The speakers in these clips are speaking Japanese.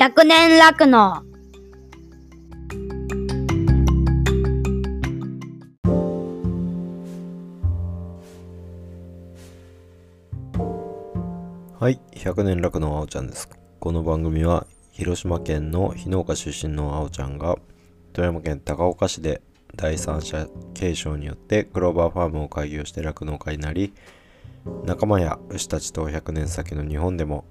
百年楽のはい、百年楽のあおちゃんです。この番組は広島県の非農家出身のあおちゃんが富山県高岡市で第三者継承によってクローバーファームを開業して酪農家になり仲間や牛たちと100年先の日本でも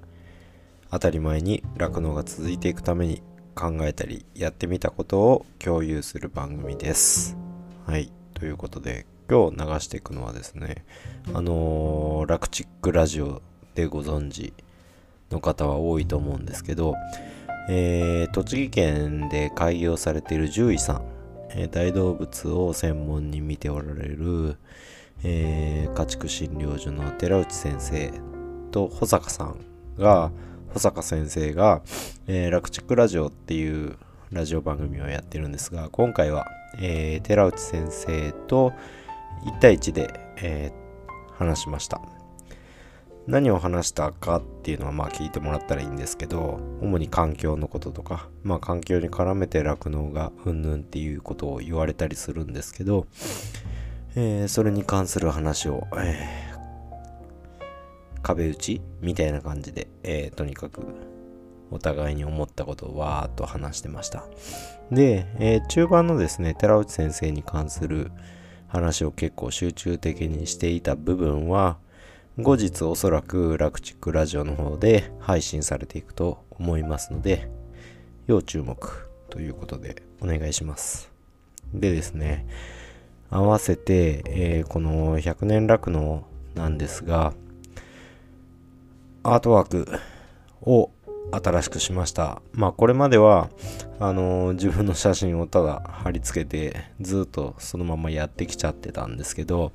当たり前に酪農が続いていくために考えたりやってみたことを共有する番組です。はい、ということで今日流していくのはですねあのー、ラクチックラジオでご存知の方は多いと思うんですけど、えー栃木県で開業されている獣医さん、えー大動物を専門に見ておられる、えー家畜診療所の寺内先生と保坂さんが保坂先生が、えー、ラクチックラジオっていうラジオ番組をやってるんですが今回は、えー寺内先生と1対1で、えー話しました。何を話したかっていうのはまあ聞いてもらったらいいんですけど主に環境のこととかまあ環境に絡めて酪農がうんぬんっていうことを言われたりするんですけど、えーそれに関する話を、えー壁打ちみたいな感じで、えーとにかくお互いに思ったことをわーっと話してました。で、えー中盤のですね寺内先生に関する話を結構集中的にしていた部分は後日おそらくラクチックラジオの方で配信されていくと思いますので要注目ということでお願いします。でですね合わせて、えーこの100年酪農なんですがアートワークを新しくしました。まあこれまではあのー自分の写真をただ貼り付けてずっとそのままやってきちゃってたんですけど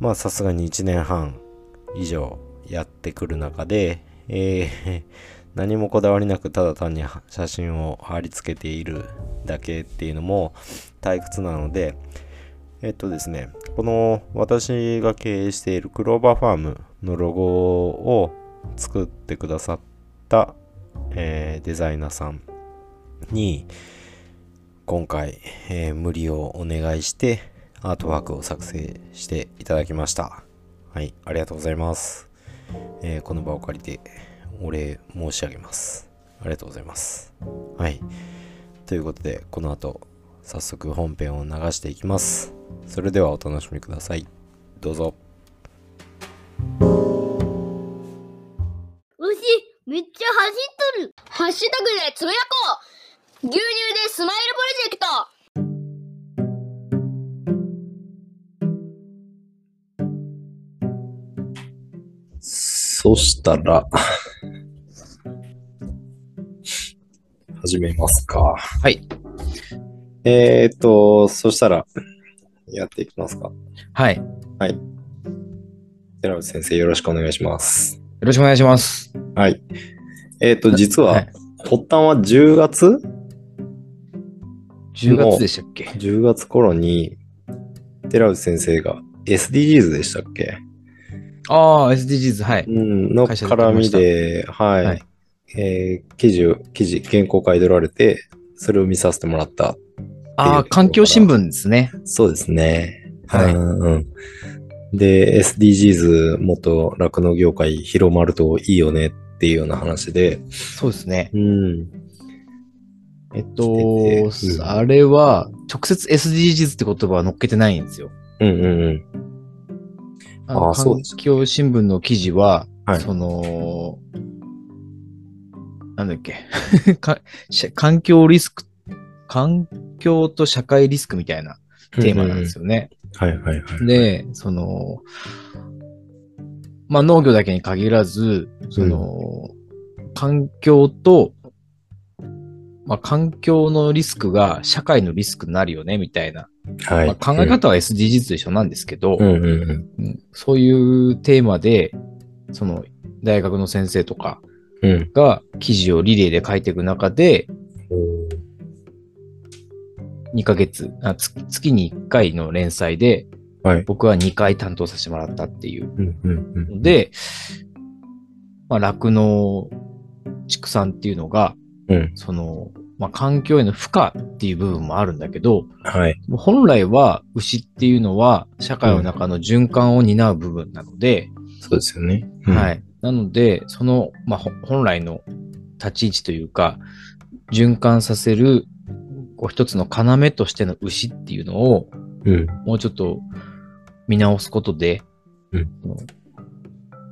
まあさすがに1年半以上やってくる中で、えー 何もこだわりなくただ単に写真を貼り付けているだけっていうのも退屈なのでえっとですねこの私が経営しているクローバーファームのロゴを作ってくださった、えーデザイナーさんに今回、えー無理をお願いしてアートワークを作成していただきました。はいありがとうございます、えーこの場を借りてお礼申し上げます。ありがとうございます。はいということでこの後早速本編を流していきます。それではお楽しみください。どうぞ。走っとるハッシュタグでつぶやこう牛乳でスマイルプロジェクトそしたら、始めますか。はい。えーと、そしたら、やっていきますか。はい。よはい。寺内先生、よろしくお願いします。ろしくお願いします。はい。えーと、実は、はい発端は10月？10月でしたっけ ?10 月頃に、寺内先生が SDGs でしたっけ？ああ、SDGs、はい。うん、の絡みで、はい、はいえー記事を、記事、原稿書いておられて、それを見させてもらった。ああ、環境新聞ですね。そうですね。はいうんうんで、SDGs もっと酪農業界広まるといいよねっていうような話で、そうですね。うん。えっ来とて、てうんあれは、直接 SDGs って言葉は載っけてないんですよ。うんうんうん。あのあーそうです環境新聞の記事は、はいその、なんだっけ 環境リスク、環境と社会リスクみたいなテーマなんですよね。はいはいはい。で、その、まあ農業だけに限らず、その、環境と、まあ環境のリスクが社会のリスクになるよね、みたいな。はいまあ、考え方は SDGs と一緒なんですけど、うんうんうん。うんそういうテーマで、その大学の先生とかうん。が記事をリレーで書いていく中で、2ヶ月、あつ月に1回の連載で、はい。僕は2回担当させてもらったっていううんうんうん。ので、まあ、酪農畜産っていうのが、うん。その、まあ、環境への負荷っていう部分もあるんだけど、はい。本来は牛っていうのは社会の中の循環を担う部分なので、そうですよね。。はいい。なので、その、まあ、ほ本来の立ち位置というか、循環させる、こう一つの要としての牛っていうのを、うん。もうちょっと見直すことで、うん。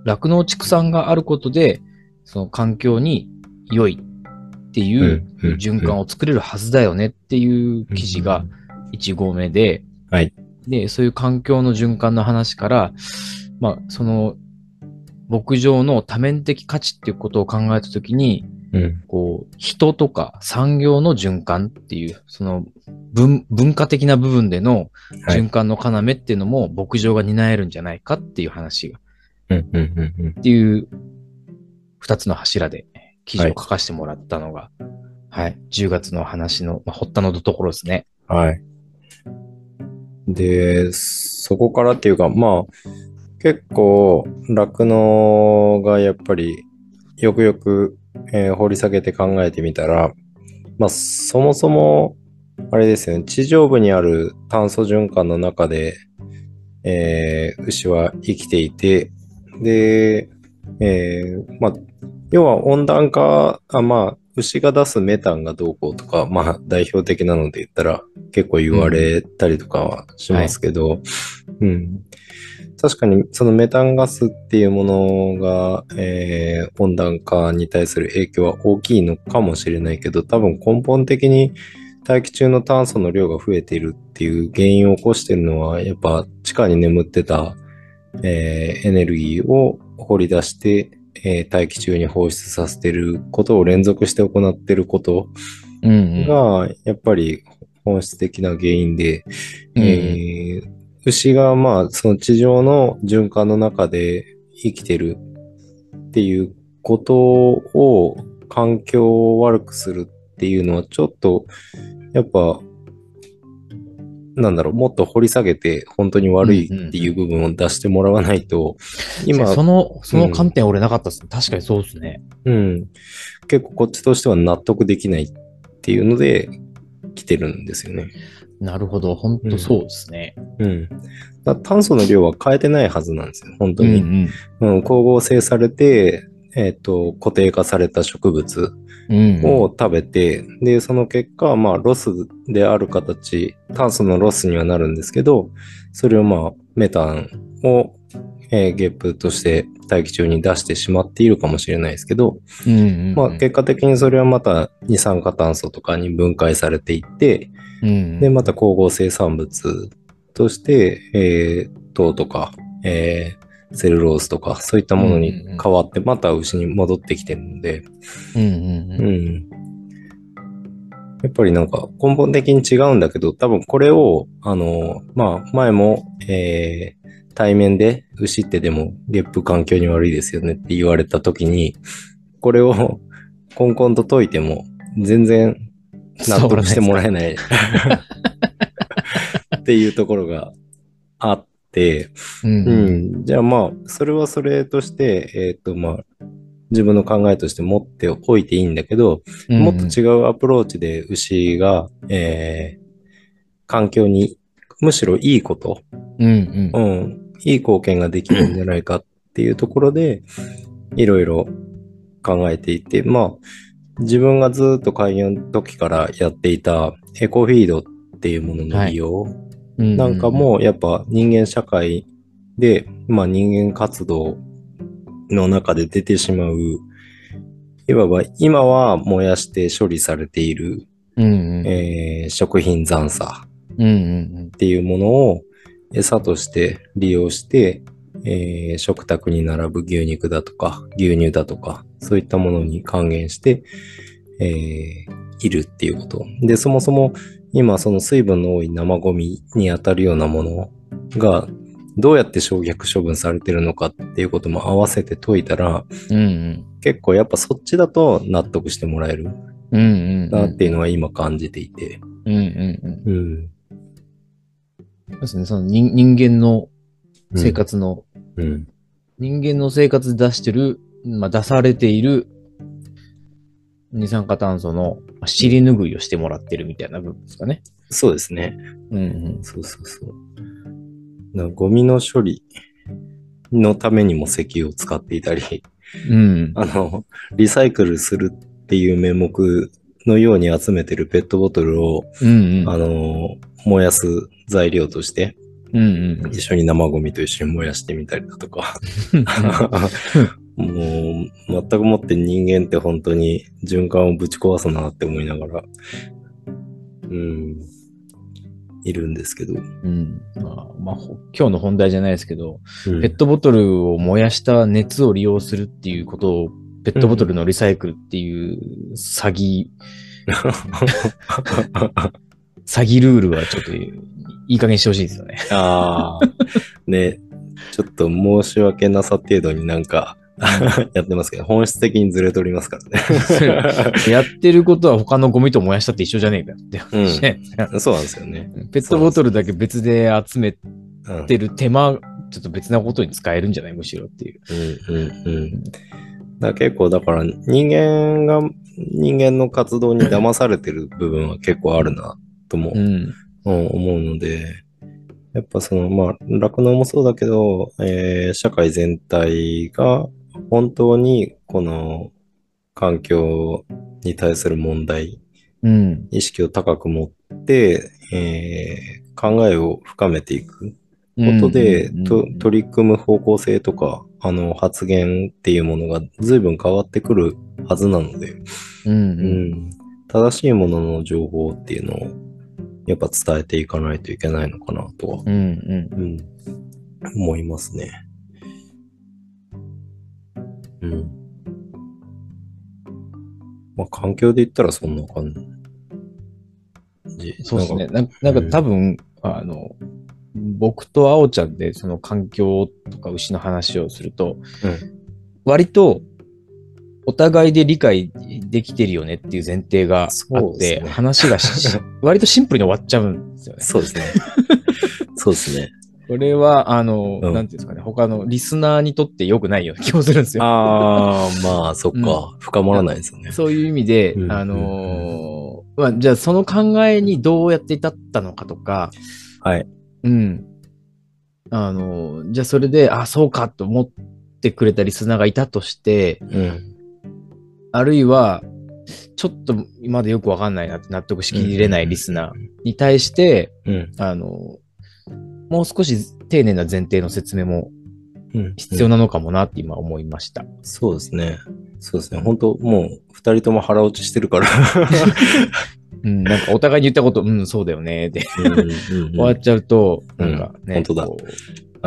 酪農畜産があることで、その環境に良いっていう循環を作れるはずだよねっていう記事が1号目で、はい。で、そういう環境の循環の話から、まあ、その、牧場の多面的価値っていうことを考えたときに、うん。こう、人とか産業の循環っていう、その文、文化的な部分でのはい循環の要っていうのも牧場が担えるんじゃないかっていう話が、うん。うん。うん。うん。っていう二つの柱で記事を書かせてもらったのが、はい、10月の話の、まあ、発端のところですね。はい。で、そこからっていうか、まあ、結構、酪農がやっぱり、よくよく、えー掘り下げて考えてみたら、まあ、そもそも、あれですよね、地上部にある炭素循環の中で、えー牛は生きていて、で、えーまあ、要は温暖化、あまあ、牛が出すメタンがどうこうとか、まあ、代表的なので言ったら結構言われたりとかはしますけど、うん。確かにそのメタンガスっていうものが、えー温暖化に対する影響は大きいのかもしれないけど、多分根本的に大気中の炭素の量が増えているっていう原因を起こしているのは、やっぱ地下に眠ってた、えーエネルギーを掘り出して、えー大気中に放出させていることを連続して行っていることうん、うん。が、やっぱり本質的な原因で、うんえー牛がまあその地上の循環の中で生きてるっていうことを環境を悪くするっていうのはちょっとやっぱなんだろうもっと掘り下げて本当に悪いっていう部分を出してもらわないと、今その、その観点俺なかったですね。確かにそうですね。うん。結構こっちとしては納得できないっていうので来てるんですよね。なるほど。本当そうですね。うん。だ炭素の量は変えてないはずなんですよ。本当うん、うに。ん。うん、光合成されて、えっ、と、固定化された植物うん、うん。を食べて、で、その結果、まあ、ロスである形、炭素のロスにはなるんですけど、それをまあ、メタンを、えーゲップとして大気中に出してしまっているかもしれないですけど、うん、うん。まあ、結果的にそれはまた二酸化炭素とかに分解されていって、うん、で、また光合成産物として、えー糖とか、えーセルロースとか、そういったものに変わって、また牛に戻ってきてるので、うん、うん、ううん。ん。やっぱりなんか根本的に違うんだけど、多分これを、あの、まあ、前も、えー対面で牛ってでもゲップ環境に悪いですよねって言われた時に、これを コンコンと解いても全然納得してもらえない。っていうところがあって、うん、ううん。ん、じゃあまあ、それはそれとして、えっ、とまあ、自分の考えとして持っておいていいんだけど、もっと違うアプローチで牛が、えー環境にむしろいいこと、うん、うん。うん、いい貢献ができるんじゃないかっていうところで、いろいろ考えていて、まあ、自分がずっと開業の時からやっていたエコフィードっていうものの利用、うん。なんか、もやっぱ人間社会で、まあ人間活動の中で出てしまう、いわば今は燃やして処理されている、うん、うん。えー食品残差うん、うん、っていうものを餌として利用して、えー食卓に並ぶ牛肉だとか牛乳だとかそういったものに還元して、えーいるっていうこと。で、そもそも今その水分の多い生ゴミに当たるようなものがどうやって焼却処分されてるのかっていうことも合わせて解いたらうん。うん、結構やっぱそっちだと納得してもらえる。なっていうのは今感じていて。うん、うん、うん。うん。ですね。その人人間の生活の、うん。人間の生活で出してる、まあ、出されている二酸化炭素の尻拭いをしてもらってるみたいな部分ですかね。そうですね。うんうん。そうそうそう。ゴミの処理のためにも石油を使っていたり、うん。あの、リサイクルするっていう名目のように集めてるペットボトルを、うんうん。あの、燃やす材料として、うんうん。一緒に生ゴミと一緒に燃やしてみたりだとか。もう、全くもって人間って本当に循環をぶち壊すなって思いながら、うん、いるんですけど。うん。まあ、まあ、ほ今日の本題じゃないですけど、うんペットボトルを燃やした熱を利用するっていうことを、ペットボトルのリサイクルっていう詐欺、詐欺ルールはちょっといい加減にしてほしいですよね。ああ、ね、ちょっと申し訳なさ程度になんか やってますけど、本質的にずれとりますからね。やってることは他のゴミと燃やしたって一緒じゃねえかよって。話ね。そうなんですよね。ペットボトルだけ別で集めうんてる手間、ちょっと別なことに使えるんじゃないむしろっていう。うんうんうん。だ結構だから人間が人間の活動に騙されてる部分は結構あるなとも、うん。うん思うので、やっぱそのまあ酪農もそうだけど、えー社会全体が本当にこの環境に対する問題、うん。意識を高く持って、えー考えを深めていくことで、取り組む方向性とか、あの、発言っていうものが随分変わってくるはずなので、うんううんん、正しいものの情報っていうのを、やっぱ伝えていかないといけないのかなとは、うんうんうん、思いますね。うん。まあ、環境で言ったらそんな感じ。そうですね。なんかななんか多分、あの、僕とあおちゃんでその環境とか牛の話をすると、うん割とお互いで理解できてるよねっていう前提があって、そうですね話がし 割とシンプルに終わっちゃうんですよね。そうですね。そうですね。これは、あの、うんなんていうんですかね、他のリスナーにとって良くないような気もするんですよ。ああ、まあ、そっか。深まらないですよね。そういう意味で、うんあのーまあ、じゃあその考えにどうやって至ったのかとか、はい。うん。あのーじゃあそれで、あ、そうかと思ってくれたリスナーがいたとして、うん。あるいは、ちょっとまだよくわかんないなって納得しきれないリスナーに対して、うん。あのーもう少し丁寧な前提の説明もうん。必要なのかもなって今思いました。そうですね。そうですね。本当もう、二人とも腹落ちしてるから。うん、なんかお互いに言ったこと、うん、そうだよね、でうんうんうん終わっちゃうと、うんなんかね、本当だ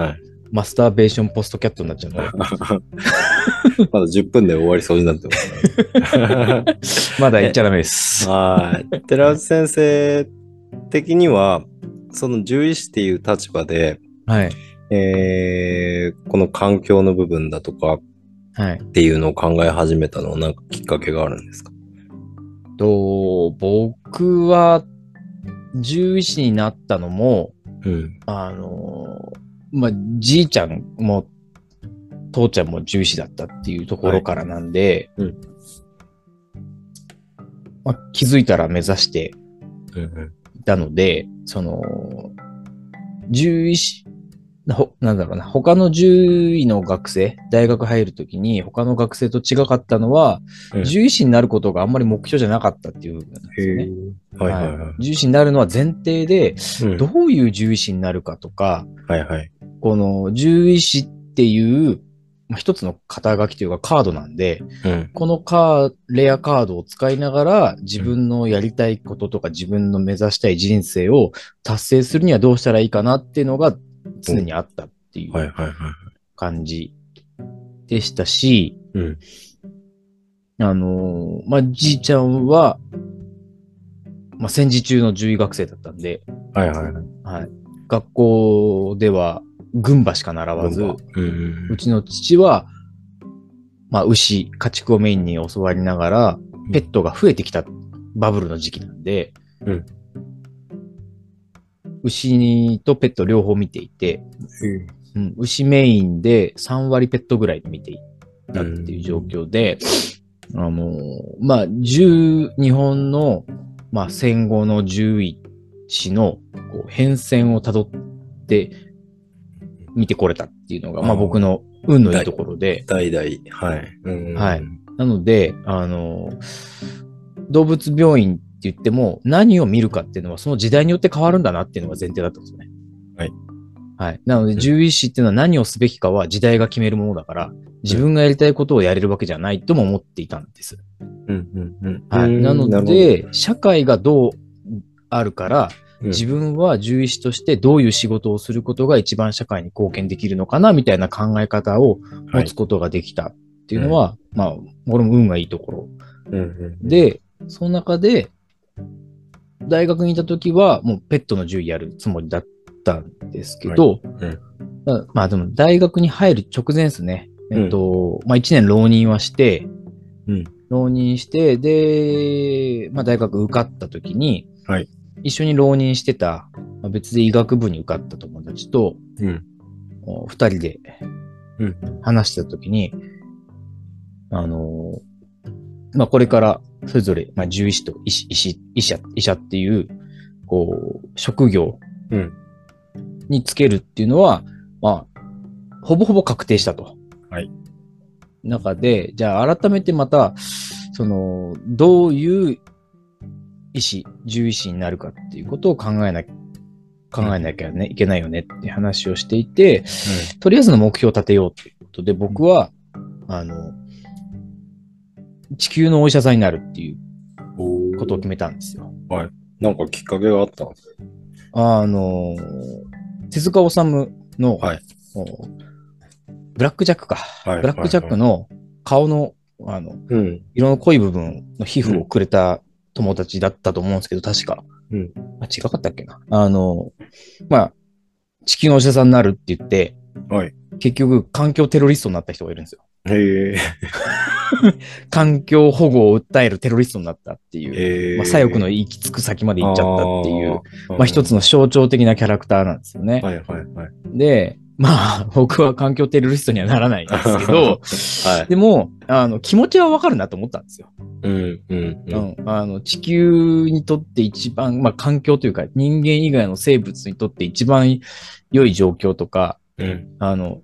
はい。マスターベーションポストキャットになっちゃうの。まだ10分で終わりそうになってます。まだ言っちゃダメです。はい。寺内先生的には、その獣医師っていう立場で、はい。えー、この環境の部分だとかはい。っていうのを考え始めたのは何かきっかけがあるんですか？と、僕は、獣医師になったのも、うん。あの、まあ、じいちゃんも、父ちゃんも獣医師だったっていうところからなんで、はいうんまあ、気づいたら目指してうんいたので、その、獣医師、ほなんだろうな、他の獣医の学生、大学入るときに他の学生と違かったのは、うん獣医師になることがあんまり目標じゃなかったっていう部分なんですよね。はいはいはい。獣医師になるのは前提で、うんどういう獣医師になるかとか、はいはい。この獣医師っていう、まあ、一つの肩書きというかカードなんで、うん。このカー、レアカードを使いながら自分のやりたいこととか自分の目指したい人生を達成するにはどうしたらいいかなっていうのが常にあったっていう。感じでしたし、うん。あのーまあ、じいちゃんは、まあ、戦時中の獣医学生だったんで、はいはいはい。はい、学校では軍馬しか習わず、うんうんうちの父は、まあ、牛、家畜をメインに教わりながら、ペットが増えてきたバブルの時期なんで、うん。牛とペット両方見ていて、うん。うん、牛メインで3割ペットぐらい見ていたっていう状況で、あの、まあ、10、日本の、まあ、戦後の獣医師のこう変遷をたどって見てこれたっていうのが、まあ、僕の運のいいところで、代々、はい。うんはいなので、あの、動物病院って言っても、何を見るかっていうのは、その時代によって変わるんだなっていうのが前提だったんですよね。はい。はい。なので、ん獣医師っていうのは何をすべきかは時代が決めるものだから、自分がやりたいことをやれるわけじゃないとも思っていたんです。うんうんうん。はい。うんなので、社会がどうあるから、うん自分は獣医師としてどういう仕事をすることが一番社会に貢献できるのかな、みたいな考え方を持つことができたっていうのは、まあ、俺も運がいいところ。うんうん、で、その中で、大学にいた時は、もうペットの獣医やるつもりだったんですけど、うん。まあまあでも大学に入る直前ですね。うん。えっと、まあ1年浪人はして、うん。浪人して、で、まあ大学受かった時に、はい一緒に浪人してた、まあ、別で医学部に受かった友達と、うん。お二人でうん話してた時に、あのーまあ、これからそれぞれ、まあ、獣医師と医師、医師、医者、医者っていう、こう、職業うんにつけるっていうのは、まあ、ほぼほぼ確定したと。はい。中で、じゃあ改めてまた、その、どういう医師、獣医師になるかっていうことを考えな、考えなきゃね、いけないよねって話をしていて、とりあえずの目標を立てようということで、僕は、あの、地球のお医者さんになるっていううん。ことを決めたんですよ。なんかきっかけがあったんですあの、手塚治虫の、はいおブラックジャックか。はいブラックジャックの顔の、あの、うん。色の濃い部分の皮膚をくれた友達だったと思うんですけど、確か。うんあ、違かったっけな。あの、まあ、地球のお医者さんになるって言って、はい。結局、環境テロリストになった人がいるんですよ。へえ。環境保護を訴えるテロリストになったっていう。まあ、左翼の行き着く先まで行っちゃったっていう、あー。まあ一つの象徴的なキャラクターなんですよね。はいはいはい。で、まあ僕は環境テロリストにはならないんですけど、はい。でも、あの、気持ちはわかるなと思ったんですよ。うんうんううん。ん。あの、地球にとって一番、まあ環境というか人間以外の生物にとって一番良い状況とか、うん。あの、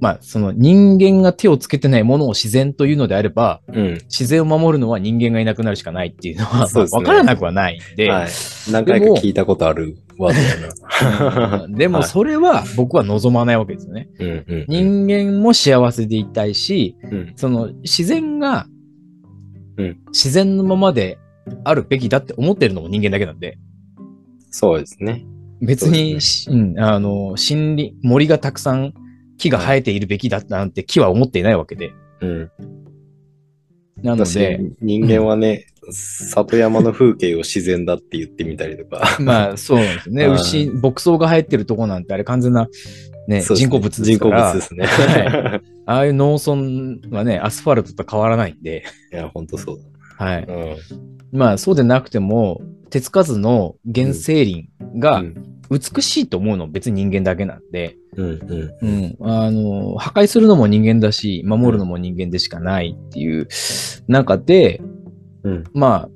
まあその人間が手をつけてないものを自然というのであれば、うん。自然を守るのは人間がいなくなるしかないっていうのは、ねわからなくはないんで、はい。何回か聞いたことあるワードやな。うんでもはいそれは僕は望まないわけですよね。うんうん。人間も幸せでいたいし、うん。その自然がうん自然のままであるべきだって思ってるのも人間だけなんで、そうですね。別に、しうん、あの、森林、森がたくさん木が生えているべきだなんて木は思っていないわけで。うん。なの私で、人間はね、里山の風景を自然だって言ってみたりとか。まあそうなんですね。はい牛、牧草が生えてるとこなんてあれ完全な、ね、人工物ですから。人工物ですね。はああいう農村はね、アスファルトと変わらないんで、いや、ほんとそうはい。だ。うん。まあそうでなくても、手つかずの原生林がうん美しいと思うのは別に人間だけなんで、うんうん。うん、あの、破壊するのも人間だし、守るのも人間でしかないっていう中で、うん。まあ、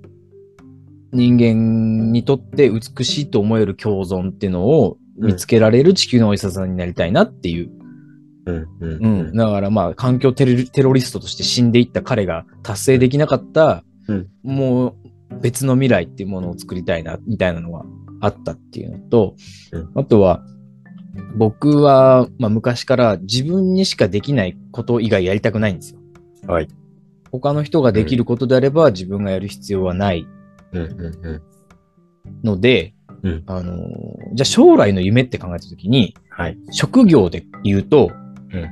人間にとって美しいと思える共存っていうのを見つけられる地球のお医者さんになりたいなっていう。うんううんん。だからまあ、環境テロテロリストとして死んでいった彼が達成できなかった、うんもう別の未来っていうものを作りたいな、みたいなのがあったっていうのと、うんあとは、僕は、まあ、昔から自分にしかできないこと以外やりたくないんですよ。はい。他の人ができることであれば自分がやる必要はないうんうんうん。ので、うんあのーじゃあ将来の夢って考えたときに、はい。職業で言うと、うん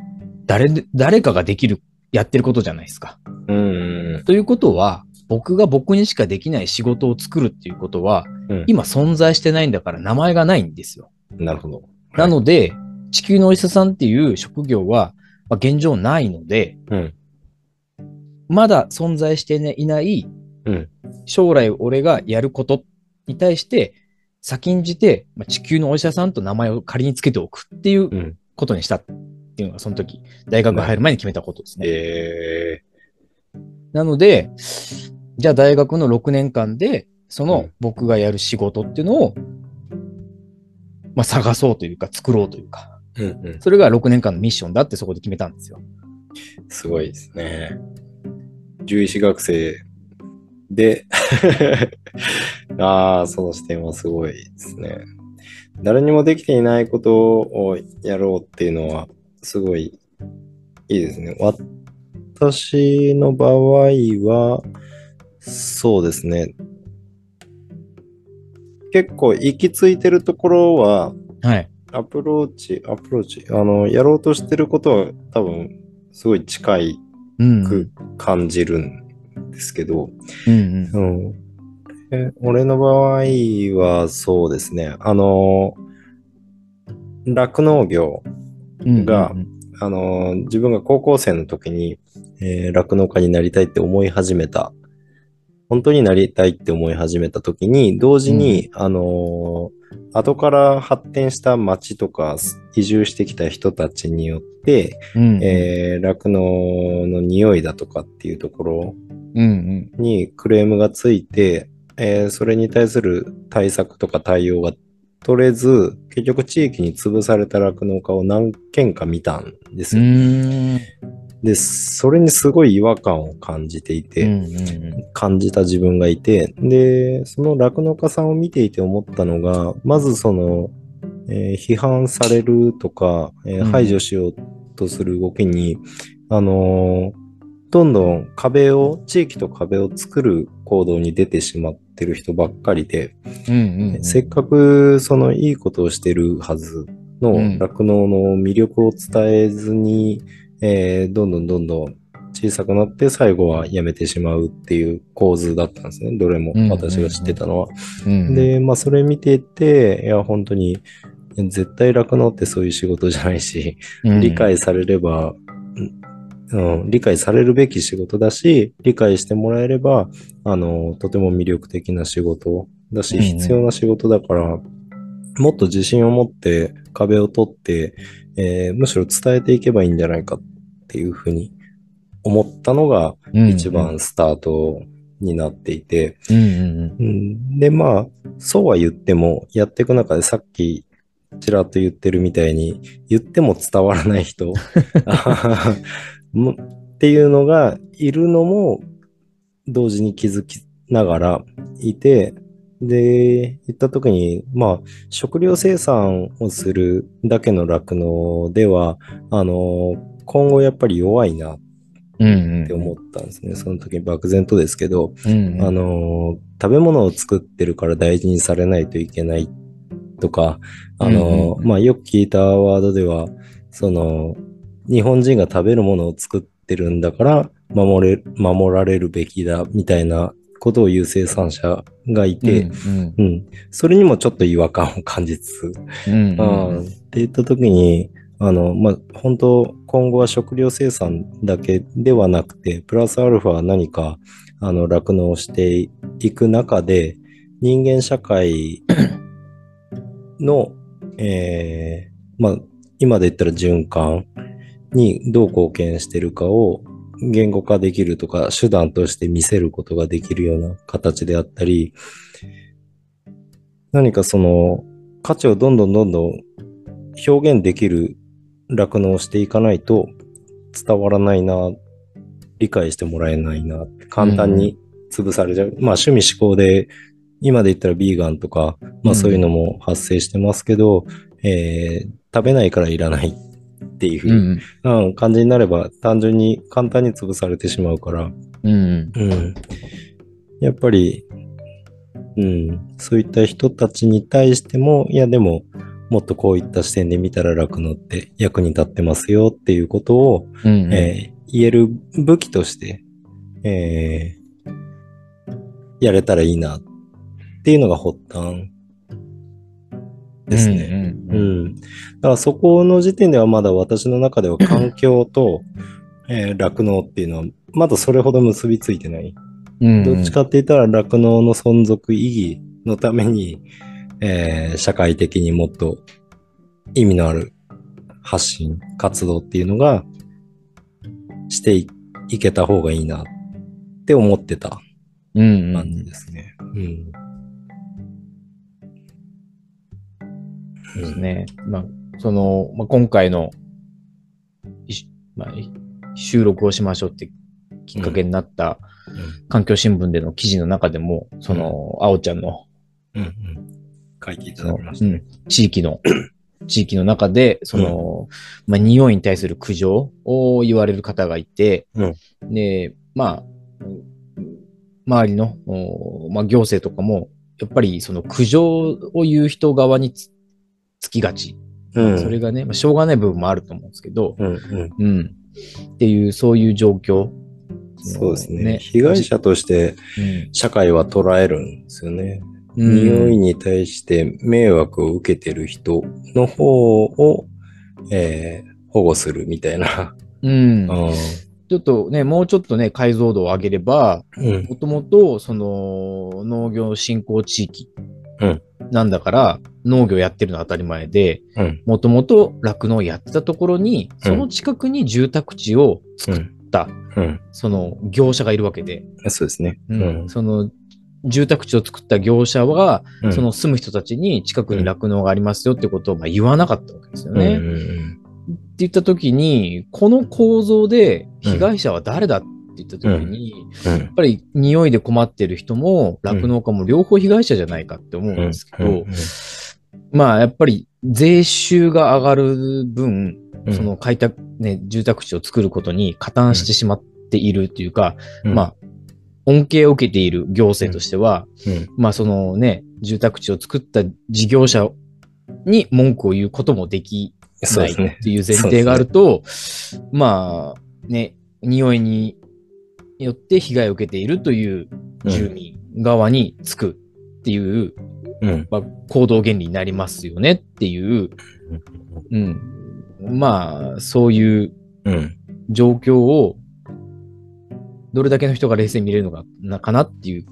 誰で、誰かができる、やってることじゃないですか。うんうんということは、僕が僕にしかできない仕事を作るっていうことは、うん。今存在してないんだから名前がないんですよ。なるほど。なので、地球のお医者さんっていう職業は、まあ、現状ないので、うん。まだ存在していない、うん将来俺がやることに対して、先んじて、まあ、地球のお医者さんと名前を仮につけておくっていううん。ことにしたっていうのが、その時、大学入る前に決めたことですね。えなので、じゃあ大学の6年間で、そうのん僕がやる仕事っていうのを、まあ、探そうというか、作ろうというか、うんうん。それが6年間のミッションだってそこで決めたんですよ。すごいですね。獣医師学生で、ああ、その視点はすごいですね。誰にもできていないことをやろうっていうのは、すごいいいですね。私の場合は、そうですね。結構行き着いてるところは、はい。アプローチ、アプローチ、あの、やろうとしてることは多分、すごい近いうん。く感じるんですけど、うんうん。うん。え俺の場合はそうですね、あの、酪農業、うんがうんあの、自分が高校生の時に、えー酪農家になりたいって思い始めた、本当になりたいって思い始めた時に、同時に、あの、後から発展した町とか移住してきた人たちによって、うんえー酪農の匂いだとかっていうところうんうん。にクレームがついて、えーそれに対する対策とか対応が取れず、結局地域に潰された酪農家を何軒か見たんですうよ。ん。で、それにすごい違和感を感じていて、うんうん感じた自分がいて、で、その酪農家さんを見ていて思ったのが、まずその、えー批判されるとか、えーうん排除しようとする動きに、あのーどんどん壁を、地域と壁を作る行動に出てしまってる人ばっかりで、うんうんうん。せっかくそのいいことをしてるはずのうん酪農の魅力を伝えずに、えーどんどんどんどん小さくなって最後はやめてしまうっていう構図だったんですね。どれも私が知ってたのは。うんうん、で、まあそれ見てて、いや本当に絶対酪農ってそういう仕事じゃないし、うん理解されれば、うん、理解されるべき仕事だし、理解してもらえれば、あの、とても魅力的な仕事だし、うんうん必要な仕事だから、もっと自信を持って壁を取って、えーむしろ伝えていけばいいんじゃないかっていうふうに思ったのが一番スタートになっていて、うんうんうん、で、まあ、そうは言っても、やっていく中でさっきちらっと言ってるみたいに、言っても伝わらない人もっていうのがいるのも同時に気づきながらいて、で、言った時に、まあ、食料生産をするだけの酪農では、あの、今後やっぱり弱いなっうんうん。て思ったんですね。その時漠然とですけど、うんうん。あのー食べ物を作ってるから大事にされないといけないとか、あのまあ、よく聞いたワードでは、その、日本人が食べるものを作ってるんだから、守れ、守られるべきだ、みたいなことを言う生産者がいて、うんうん、それにもちょっと違和感を感じつつ、うんうんって言った時に、あの、まあ、本当今後は食料生産だけではなくて、プラスアルファ何か、あの、酪農をしていく中で、人間社会の、えーまあ、今で言ったら循環にどう貢献してるかを言語化できるとか、手段として見せることができるような形であったり、何かその価値をどんどんどんどん表現できる酪農をしていかないと伝わらないな、理解してもらえないな、簡単に潰されちゃう。まあ趣味思考で、今で言ったらビーガンとか、まあそういうのも発生してますけど、えー食べないからいらないっていうう、んうん。感じになれば単純に簡単に潰されてしまうから、うん。うん。やっぱり、うん、そういった人たちに対しても、いやでも、もっとこういった視点で見たら酪農って役に立ってますよっていうことを、うんうんえー言える武器として、えーやれたらいいなっていうのが発端ですね。うんうん。だからそこの時点ではまだ私の中では環境と、えー酪農っていうのはまだそれほど結びついてない。うんどっちかって言ったら酪農の存続意義のために、えー社会的にもっと意味のある発信、活動っていうのがしていいけた方がいいなっって思ってたうんうん。感じですね。うん。そうですね。まあ、その、まあ、今回の、まあ、い収録をしましょうってきっかけになった環境新聞での記事の中でも、その、あおちゃんの、うん。うん。書いていただきましたね。うん、地域の、地域の中で、その、まあ、匂いに対する苦情を言われる方がいて、うんで、まあ、うん周りの、おまあ、行政とかも、やっぱりその苦情を言う人側につつきがち。うん。それがね、まあ、しょうがない部分もあると思うんですけど、うんうん。うん。っていう、そういう状況。そうですね。被害者としてうん社会は捉えるんですよね。うん匂いに対して迷惑を受けてる人の方を、えー保護するみたいな。うん。うんちょっとね、もうちょっとね、解像度を上げれば、うんもともと、その、農業振興地域うんなんだから、農業やってるのは当たり前で、うんもともと酪農やってたところに、その近くに住宅地を作った、うん。その業者がいるわけで、そうですね。うんその住宅地を作った業者は、うん。その住む人たちに近くに酪農がありますよってことをまあ言わなかったわけですよね。うんうんって言ったときに、この構造で被害者は誰だって言ったときに、うん。やっぱり匂いで困ってる人も酪農家も両方被害者じゃないかって思うんですけど、うん。まあやっぱり税収が上がる分、うん。その開拓、ね、住宅地を作ることに加担してしまっているっていうか、うん。まあ、恩恵を受けている行政としては、うんまあそのね、住宅地を作った事業者に文句を言うこともできないっ。ていう前提があると、まあね、匂いによって被害を受けているという住民側につくっていう、うん。まあ、行動原理になりますよねっていう、うん、まあそういううん。状況をどれだけの人が冷静に見れるのかなかなっていう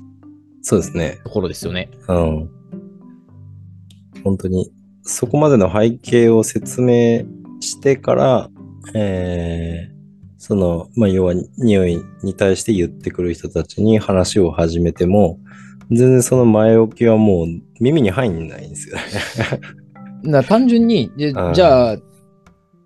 そうですね。ところですよね。うん。本当に、そこまでの背景を説明してから、えー、その、まあ、要は匂いに対して言ってくる人たちに話を始めても、全然その前置きはもう耳に入んないんですよね。な単純に、じゃあ、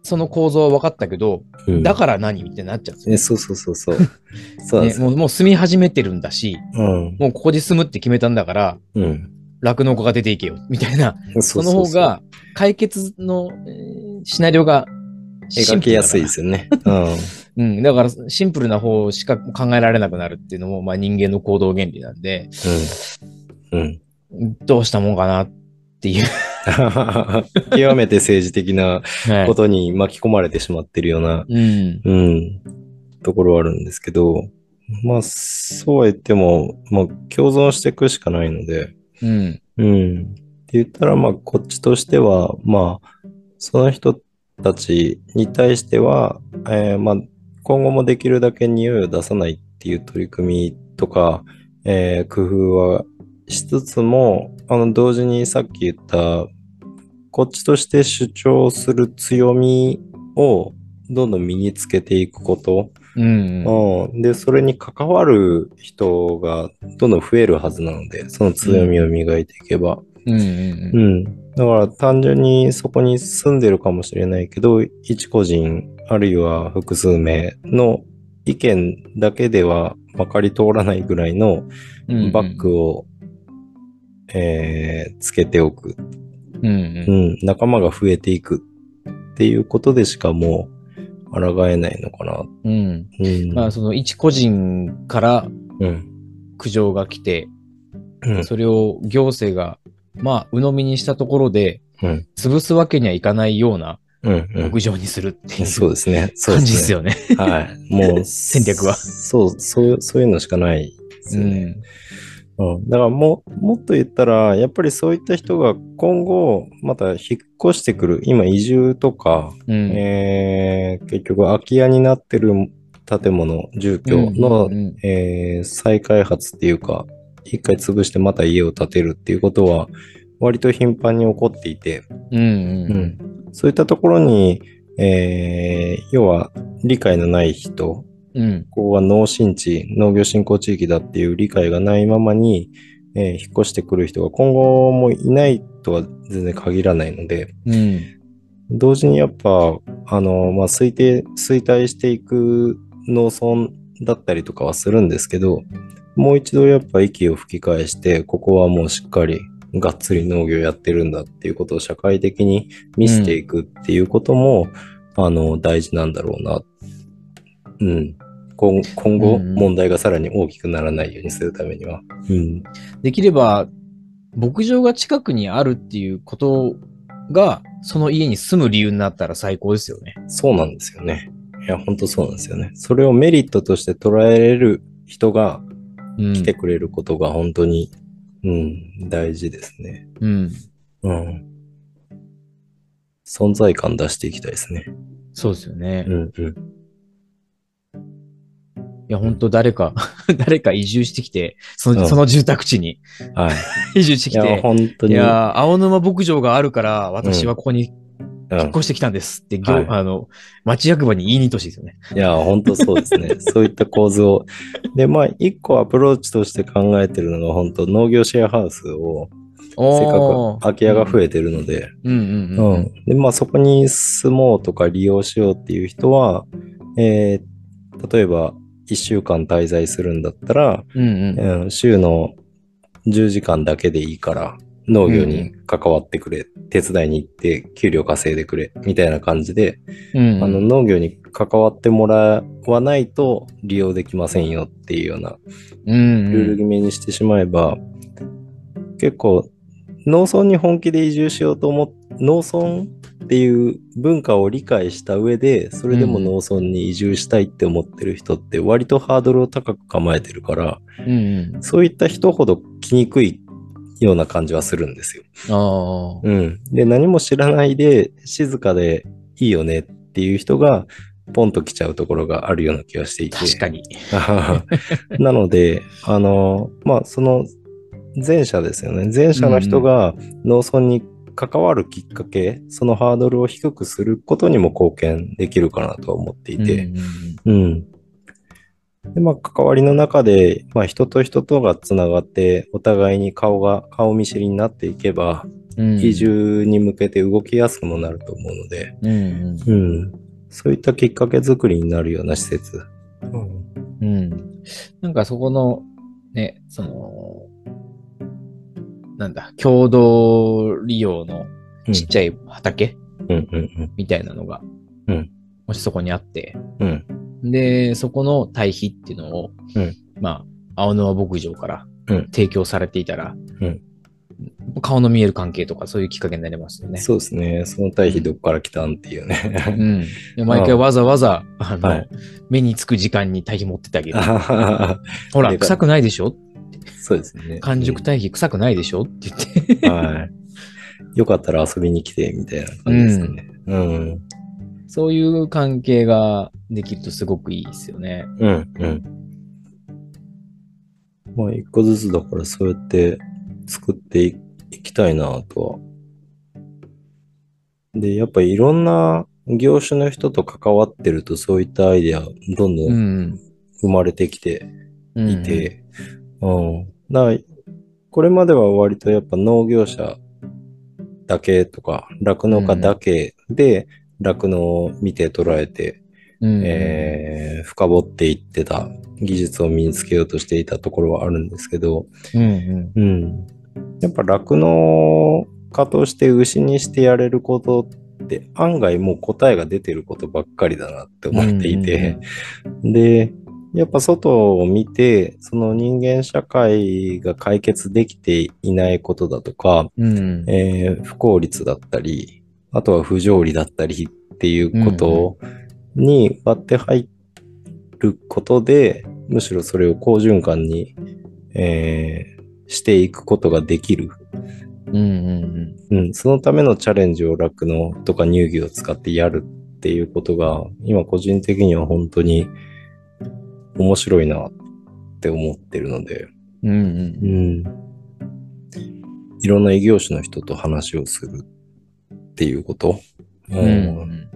その構造は分かったけど、うんだから何みたいになっちゃうんですよえそうそうそうそう。そう。ねもうもう住み始めてるんだし、うん。もうここで住むって決めたんだから、うん。酪農家が出ていけよ、みたいな、そその方が解決の、えーシナリオが描きやすいですよ。よね。うん。うん、だからシンプルな方しか考えられなくなるっていうのも、まあ人間の行動原理なんで、うん。うん。どうしたもんかなっていう。極めて政治的なはいことに巻き込まれてしまってるような、うん。うん、ところはあるんですけど、まあ、そうは言っても、まあ、共存していくしかないので、うん。うん。って言ったら、まあ、こっちとしては、まあ、その人たちに対しては、えーまあ、今後もできるだけ匂いを出さないっていう取り組みとか、えー工夫はしつつも、あの、同時にさっき言った、こっちとして主張する強みをどんどん身につけていくこと、うん。うん、で、それに関わる人がどんどん増えるはずなので、その強みを磨いていけば。うん。うんうん。だから単純にそこに住んでるかもしれないけど、一個人、あるいは複数名の意見だけではまかり通らないぐらいのうん。バックを、えーつけておく。うん。ううん。ん。仲間が増えていくっていうことでしかもう抗えないのかな。うん。うん。まあ、その一個人からうん。苦情が来て、うん。それを行政が、まあ、鵜呑みにしたところで、うん。潰すわけにはいかないようなうん。うん屋上にするっていうそうですね。そう感じですよ。よね。はい。もう、戦略はそう、そう、そういうのしかないですね。ん。うん。だからもう、もっと言ったら、やっぱりそういった人が今後、また引っ越してくる、今移住とか、うん。えー結局空き家になってる建物、住居の、うんうんえー再開発っていうか、一回潰してまた家を建てるっていうことは、割と頻繁に起こっていて、うんうんそういったところに、えー要は理解のない人うん。ここは農新地、農業振興地域だっていう理解がないままに、えー引っ越してくる人が今後もいないとは全然限らないので、うん。同時にやっぱ、あの、まあ、推定、衰退していく農村だったりとかはするんですけど、もう一度やっぱ息を吹き返して、ここはもうしっかりがっつり農業やってるんだっていうことを社会的に見せていくっていうことも、あの、大事なんだろうな。うん。今今後、うんうん問題がさらに大きくならないようにするためには。うん。できれば、牧場が近くにあるっていうことが、その家に住む理由になったら最高ですよね。そうなんですよね。いや、本当そうなんですよね。それをメリットとして捉えれる人がうん。来てくれることが本当に、うん、大事ですね。うん。うん。存在感出していきたいですね。そうですよね。いうんうん。や、本当誰か、誰か移住してきて、その,、うんその住宅地にはい。移住していや、きて、い本当に。やー、青沼牧場があるから、私はここにうん引っ越してきたんですって、業はいあの、町役場に言いに行ってほしいですよね。いや、本当そうですね。そういった構図を。で、まあ、一個アプローチとして考えてるのが、本当農業シェアハウスを、せっかく空き家が増えてるので、うんうんううんん。で、まあそこに住もうとか利用しようっていう人は、えー例えば1週間滞在するんだったら、うんうん。うん、週の10時間だけでいいから農業に関わってくれ、手伝いに行って給料稼いでくれ、みたいな感じで、うんあの農業に関わってもらわないと利用できませんよっていうようなうん。ルール決めにしてしまえば、結構農村に本気で移住しようと思っ農村っていう文化を理解した上でそれでも農村に移住したいって思ってる人って割とハードルを高く構えてるからうんうんそういった人ほど来にくいような感じはするんですよ。うん、で何も知らないで静かでいいよねっていう人がポンと来ちゃうところがあるような気がしていて。確かに。なので、あの、まあ、その前者ですよね。前者の人が農村に関わるきっかけ、そのハードルを低くすることにも貢献できるかなとは思っていて、うんうん。で、まあ、関わりの中で、まあ、人と人とがつながって、お互いに顔が、顔見知りになっていけば、うん移住に向けて動きやすくもなると思うので、うんうんうん。そういったきっかけ作りになるような施設。うんうん。なんかそこの、ね、その、なんだ、共同利用のちっちゃい畑？うんうんみたいなのが、うんもしそこにあって、うん。うん。で、そこの対比っていうのを、うんまあ、青沼牧場からうん提供されていたら、うん顔の見える関係とかそういうきっかけになりますよね。そうですね。その対比どっから来たんっていううね。ん。で毎回わざわざ、あの、はい目につく時間に堆肥持ってってあげる。あははほら、臭くないでしょ？そうですね。完熟堆肥臭くないでしょ？って言って。はい。よかったら遊びに来て、みたいな感じですかね。うん。そういう関係ができるとすごくいいですよね。うん。うん。まあ、一個ずつだからそうやって作っていいきたいなとは。で、やっぱりいろんな業種の人と関わってるとそういったアイデアどんどうんん。生まれてきて、うんいて、うん。だこれまでは割とやっぱ農業者だけとか、酪農家だけで酪農を見て捉えて、うんえー深掘っていってた技術を身につけようとしていたところはあるんですけど、うんうんうん。やっぱ酪農家として牛にしてやれることって案外もう答えが出てることばっかりだなって思っていて、で、やっぱ外を見て、その人間社会が解決できていないことだとか、うん。えー不効率だったり、あとは不条理だったりっていうことに割って入ることで、むしろそれを好循環に、えーしていくことができる。うんうんうん、そのためのチャレンジを酪農とか乳牛を使ってやるっていうことが、今個人的には本当に面白いなって思ってるので、うんうんうん。いろんな異業種の人と話をするっていうこと。うんうん。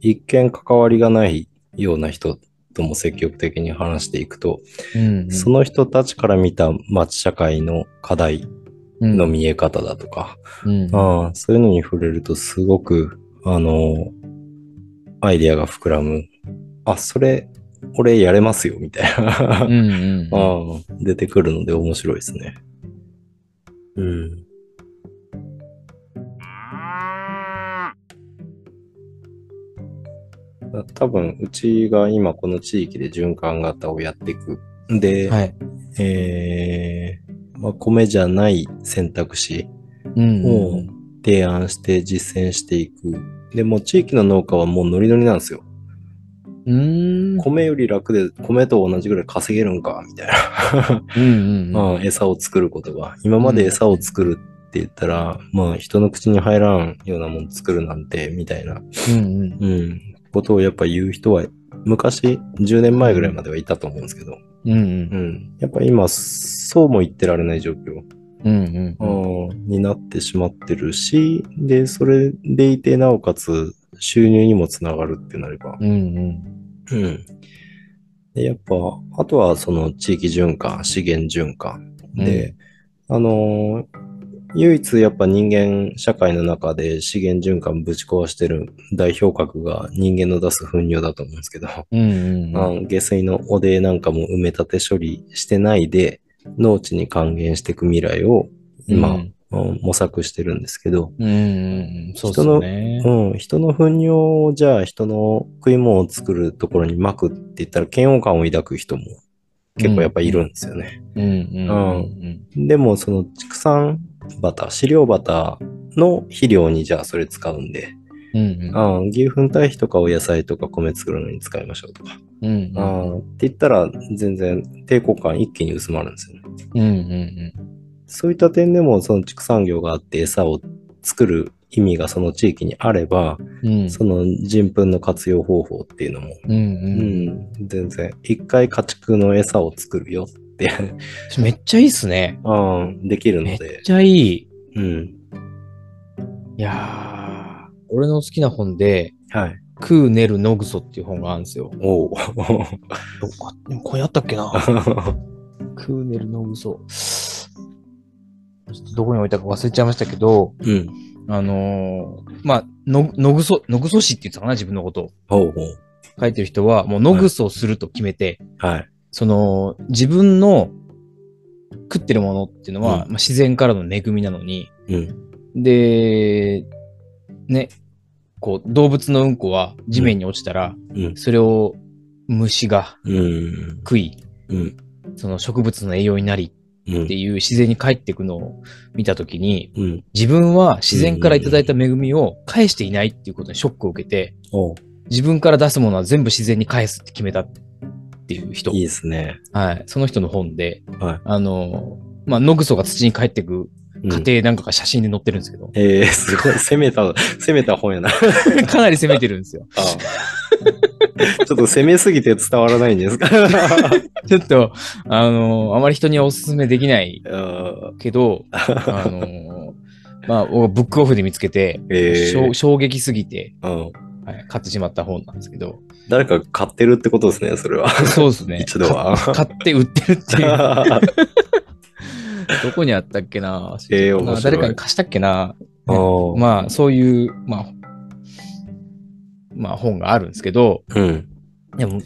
一見関わりがないような人とも積極的に話していくと、うんその人たちから見た町社会の課題うん。の見え方だとか、うんああそういうのに触れるとすごく、あの、アイディアが膨らむ。あ、それ、俺やれますよ、みたいな。うん出てくるので面白いですね。うん。多分、うちが今この地域で循環型をやっていく。で、はい。えーまあ、米じゃない選択肢うんを提案して実践していく。でも地域の農家はもうノリノリなんですよ。うん。米より楽で米と同じぐらい稼げるんかみたいな。うんうんうん。うん、餌を作ることが。今まで餌を作るって言ったら、まあ人の口に入らんようなもの作るなんて、みたいな、うんうん。うん、ことをやっぱ言う人は、昔、10年前ぐらいまではいたと思うんですけど、うんうんう。ん。やっぱ今、そうも言ってられない状況、うんうん。うん、になってしまってるし、で、それでいて、なおかつ、収入にもつながるってなれば、うんうん。うん。で、やっぱ、あとはその地域循環、資源循環。で、あのー唯一やっぱ人間社会の中で資源循環ぶち壊してる代表格が人間の出す糞尿だと思うんですけど、うんうんあの下水の汚泥なんかも埋め立て処理してないで農地に還元していく未来を今、うんうん模索してるんですけど、うんうんうん。そうですね。うん、人の糞尿をじゃあ人の食い物を作るところに撒くって言ったら嫌悪感を抱く人も結構やっぱいるんですよね。うんうんうんでもその畜産バ飼料バタの肥料にじゃあそれ使うんで、うんうん。うん、牛糞堆肥とかお野菜とか米作るのに使いましょうとか、うんうんって言ったら全然抵抗感一気に薄まるんですよね。うんうんそういった点でもその畜産業があって餌を作る意味がその地域にあれば、うん。その人糞の活用方法っていうのも、うんう。うんん、全然一回家畜の餌を作るよって、めっちゃいいっすね。うん、できるめっので、ちゃいい。うん、いやー、俺の好きな本で、はい。クーネル・ノグソっていう本があるんですよ。おうどこでもこれあったっけなクーネル・ノグソ。どこに置いたか忘れちゃいましたけど、うん。あのーまあ、の、のぐそ、のぐそ氏って言ってたかな、自分のことを。ほうほう。書いてる人は、もうのぐそをすると決めて、はい。その、自分の食ってるものっていうのは、うんまあ、自然からの恵みなのに、うん。で、ね、こう、動物のうんこは地面に落ちたら、うん。それを虫がうん。食い、うん。その植物の栄養になりうんっていう自然に帰っていくのを見たときに、うん。自分は自然からいただいた恵みを返していないっていうことにショックを受けて、おう自分から出すものは全部自然に返すって決めたっていう人。いいですね。はい。その人の本で、はい。あの、まあ、野グソが土に帰っていくうん過程なんかが写真で載ってるんですけど、ええすごい、攻めた、攻めた本やな。あ かなり攻めてるんですよ。あちょっと攻めすぎて伝わらないんですか？ちょっと、あの、あまり人にはおすすめできないあけど、あの、まあ、僕ブックオフで見つけて、ええ衝衝撃すぎて、うん。はい、買ってしまった本なんですけど、誰か買ってるってことですね、それは。そうですね。一度はか買って売ってるっていう。どこにあったっけな,、ええ面白い誰かに貸したっけな？ああまあ、そういう、まあ、まあ本があるんですけど、うん。でも、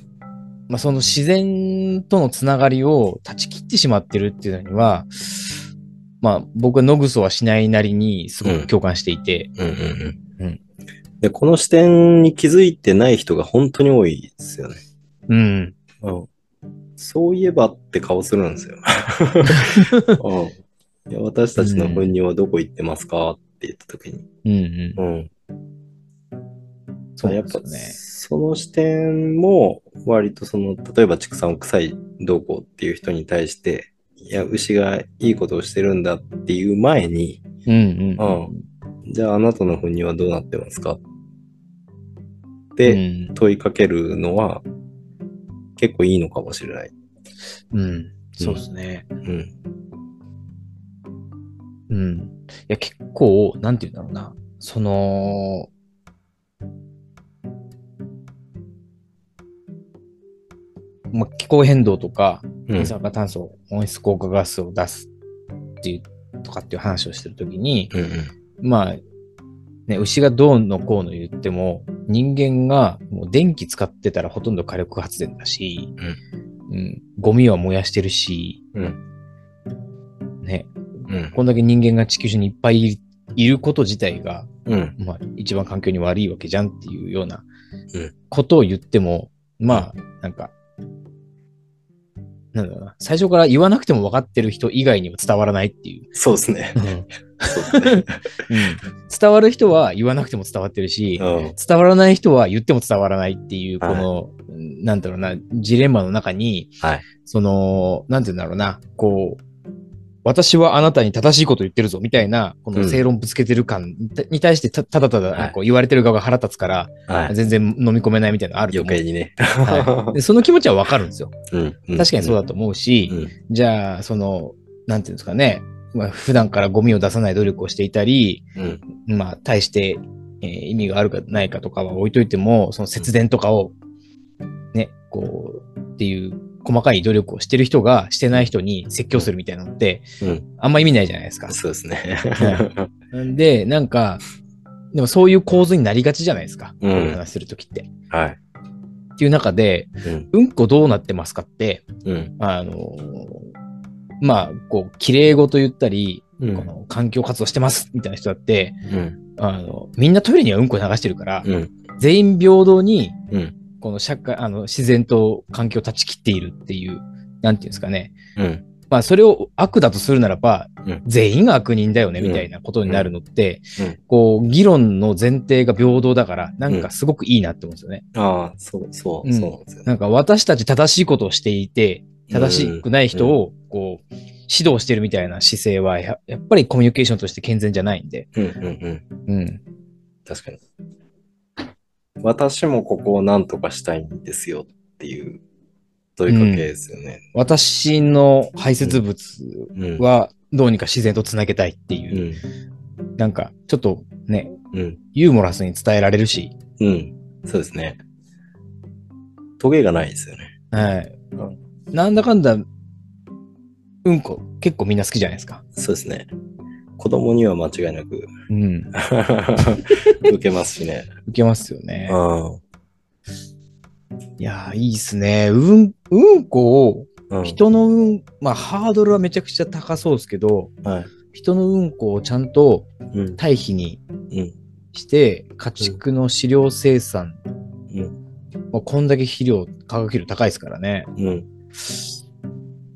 まあその自然とのつながりを断ち切ってしまってるっていうのには、まあ僕はノグソはしないなりにすごく共感していて、で、この視点に気づいてない人が本当に多いですよね。うん。うん。そういえばって顔するんですよ。うんいや私たちの糞尿はどこ行ってますかって言った時に。うんうん。うん。そうやっぱね。その視点も割とその例えば畜産臭いどうこうっていう人に対していや牛がいいことをしてるんだっていう前にうんうん。うんじゃああなたの糞尿はどうなってますかっうてん。問いかけるのは結構いいのかもしれない。うん。そうですね。うん。うん。いや、結構、なんて言うんだろうな。その、まあ、気候変動とか、うん二酸化炭素、温室効果ガスを出すっていう、とかっていう話をしてるときに、うんうん。まあ、ね、牛がどうのこうの言っても、人間がもう電気使ってたらほとんど火力発電だし、うん、ゴミは燃やしてるし、うん。ね、うん。こんだけ人間が地球上にいっぱいいること自体が、うん。まあ、一番環境に悪いわけじゃんっていうようなうん。ことを言っても、まあ、なんか、なんだろうな、最初から言わなくても分かってる人以外には伝わらないっていう。そうですね。伝わる人は言わなくても伝わってるし、うん。伝わらない人は言っても伝わらないっていう、こはいの、なんだろうな、ジレンマの中に、はい。その、なんて言うんだろうな、こう、私はあなたに正しいこと言ってるぞ、みたいな、この正論ぶつけてる感に対してたただたはいだこう言われてる側が腹立つから、はい。全然飲み込めないみたいなのあると思う。余計にね。はいでその気持ちはわかるんですよ。うん。確かにそうだと思うし、うん。じゃあ、その、なんていうんですかね、まあ、普段からゴミを出さない努力をしていたり、うん。まあ、対して、えー意味があるかないかとかは置いといても、その節電とかを、ね、こう、っていう細かい努力をしてる人がしてない人に説教するみたいなのって、うん。あんま意味ないじゃないですか。そうですね。なんで、なんか、でもそういう構図になりがちじゃないですか。うんこういう話するときって。はい。っていう中で、うん。うんこどうなってますかって、うん。あのーまあ、こう、綺麗語と言ったり、うんこの環境活動してますみたいな人だって、うん。あの、みんなトイレにはうんこ流してるから、うん。全員平等に、うん。この社会、あの、自然と環境を断ち切っているっていう、なんていうんですかね。うん。まあ、それを悪だとするならば、うん全員が悪人だよね、うんみたいなことになるのって、うんこう、議論の前提が平等だから、なんかすごくいいなって思うんですよね。ああ、そう、そうう、んそうなんですよ。なんか私たち正しいことをしていて、正しくない人を、こう、指導してるみたいな姿勢はや、やっぱりコミュニケーションとして健全じゃないんで。うん。うん。うん。うん。確かに。私もここを何とかしたいんですよっていう問いかけですよね。私の排泄物うん。はどうにか自然とつなげたいってういう、ん。なんか、ちょっとね、うん。ユーモラスに伝えられるし、うん。そうですね。トゲがないですよね。はい。うんなんだかんだ、うんこ、結構みんな好きじゃないですか。そうですね。子供には間違いなくうん。受けますしね。受けますよね。ういやー、いいっすね。うん、うんこを、ん。うん。人のうん、まあ、ハードルはめちゃくちゃ高そうですけど、はい。人のうんこをちゃんとうん。堆肥にうん。して、家畜の飼料生産、うん。まあ、こんだけ肥料、化学肥料高いですからね。うん。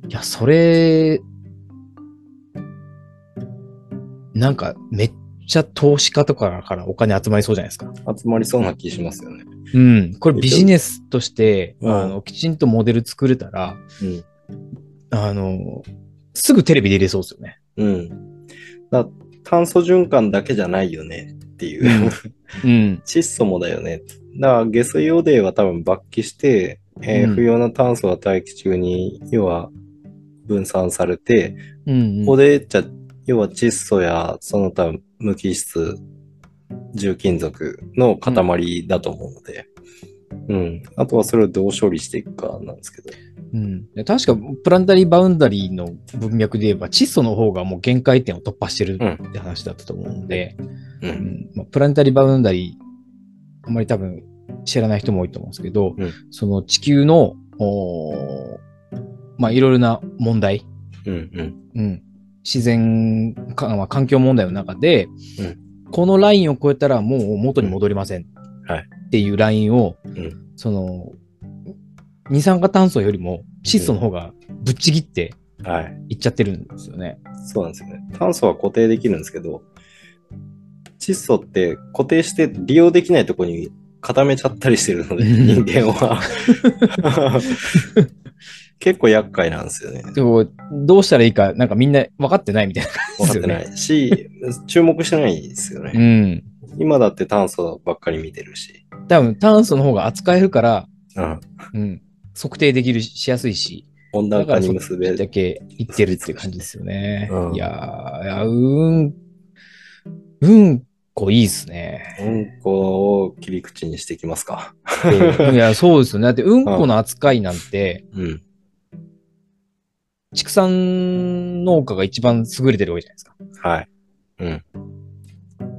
いや、それ、なんか、めっちゃ投資家とかからお金集まりそうじゃないですか。集まりそうな気しますよね。うん。これビジネスとして、うんあの、きちんとモデル作れたら、うん。あの、すぐテレビで入れそうですよね。うん。だ炭素循環だけじゃないよねっていう。うん。窒素もだよね。だから下水汚泥は多分罰記して、えーうん不要な炭素は大気中に要は分散されて、うん、ここでじゃ要は窒素やその他無機質重金属の塊だと思うので、うん、あとはそれをどう処理していくかなんですけど。うん。で確か、プランタリーバウンダリーの文脈で言えば、窒素の方がもう限界点を突破してるうん。って話だったと思うので、う。うん。んまあ、プランタリーバウンダリー、あんまり多分知らない人も多いと思うんですけど、うん。その地球の、おーまあ、いろいろな問題、うんうん。うん、自然か、まあ、環境問題の中で、うんこのラインを超えたらもう元に戻りませんはいっていうラインを、うんその、二酸化炭素よりも窒素の方がぶっちぎってはい。いっちゃってるんですよね。そうなんですよね。炭素は固定できるんですけど、窒素って固定して利用できないところに固めちゃったりしてるので、う ん人間は。結構厄介なんですよね。でもどうしたらいいか、なんかみんな分かってないみたいな感じ分かですよね。ってないし、注目してないですよね。うん。今だって炭素ばっかり見てるし。多分炭素の方が扱えるから、うん。うん、測定できるししやすいし、温暖化に結べだけいってるっていう感じですよね。うんいやーいや、うん、うんこいいっすね。うんこを切り口にしていきますか。いや、そうですよね。だって、うんこの扱いなんて、うん。畜産農家が一番優れてるわけじゃないですか。はい。うん。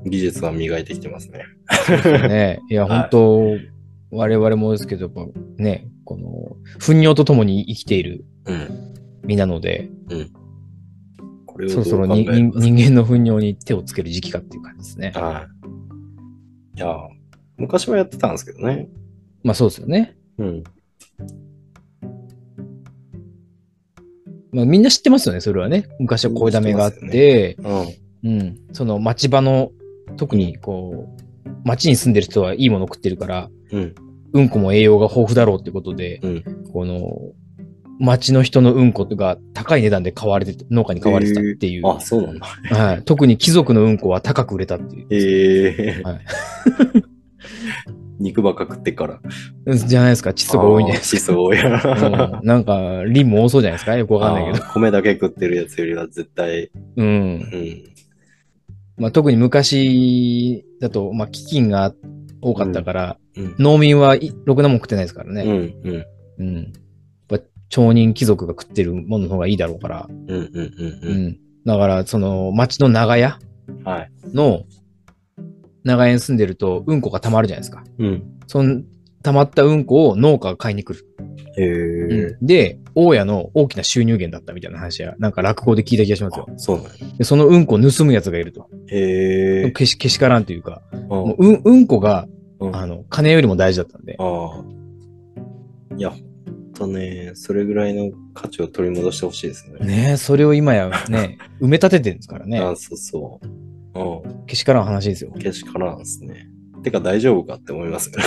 技術は磨いてきてますね。ね。いや、はい本当我々もですけど、やっぱね、この、糞尿とともに生きているうん。身なので、これをそろそろ人間の糞尿に手をつける時期かっていう感じですね。はい。いや、昔はやってたんですけどね。まあそうですよね。うん。まあみんな知ってますよね、それはね。昔はこういうダメがあって、うん。うん。その町場の、特にこう、町に住んでる人はいいもの食ってるから、うん。うんこも栄養が豊富だろうってことで、うん。この、町の人のうんこが高い値段で買われて、農家に買われてたっていう。あ、そうなんだ。はい。特に貴族のうんこは高く売れたっていう。ええはい肉ばっか食ってっから。うんじゃないですか。窒素が多いんじゃないです窒素多い。な。うんなんか、リンも多そうじゃないですか。よくわかんないけど。米だけ食ってるやつよりは絶対。うん。うん。まあ、特に昔だと、まあ、飢饉が多かったから、うん。農民はいろくなもん食ってないですからうん。ね。うん。うん。やっぱ町人貴族が食ってるものの方がいいだろうから。うん。うん。ううん。ん。だから、その、町の長屋うん。はい。の、長屋に住んでると、うんこが溜まるじゃないですか。うん。その、溜まったうんこを農家が買いに来る。へえ。で、大家の大きな収入源だったみたいな話は、なんか落語で聞いた気がしますよ。あ、そうなんや。でそのうんこを盗むやつがいると。へえ。けし、けしからんというか、あもううん、うんこが、うんあの、金よりも大事だったんで。ああ。いや、とね、それぐらいの価値を取り戻してほしいですね。ねえ、それを今やね、埋め立ててるんですからね。あそうそう。うん。けしからん話ですよ。けしからんですね。てか大丈夫かって思いますね。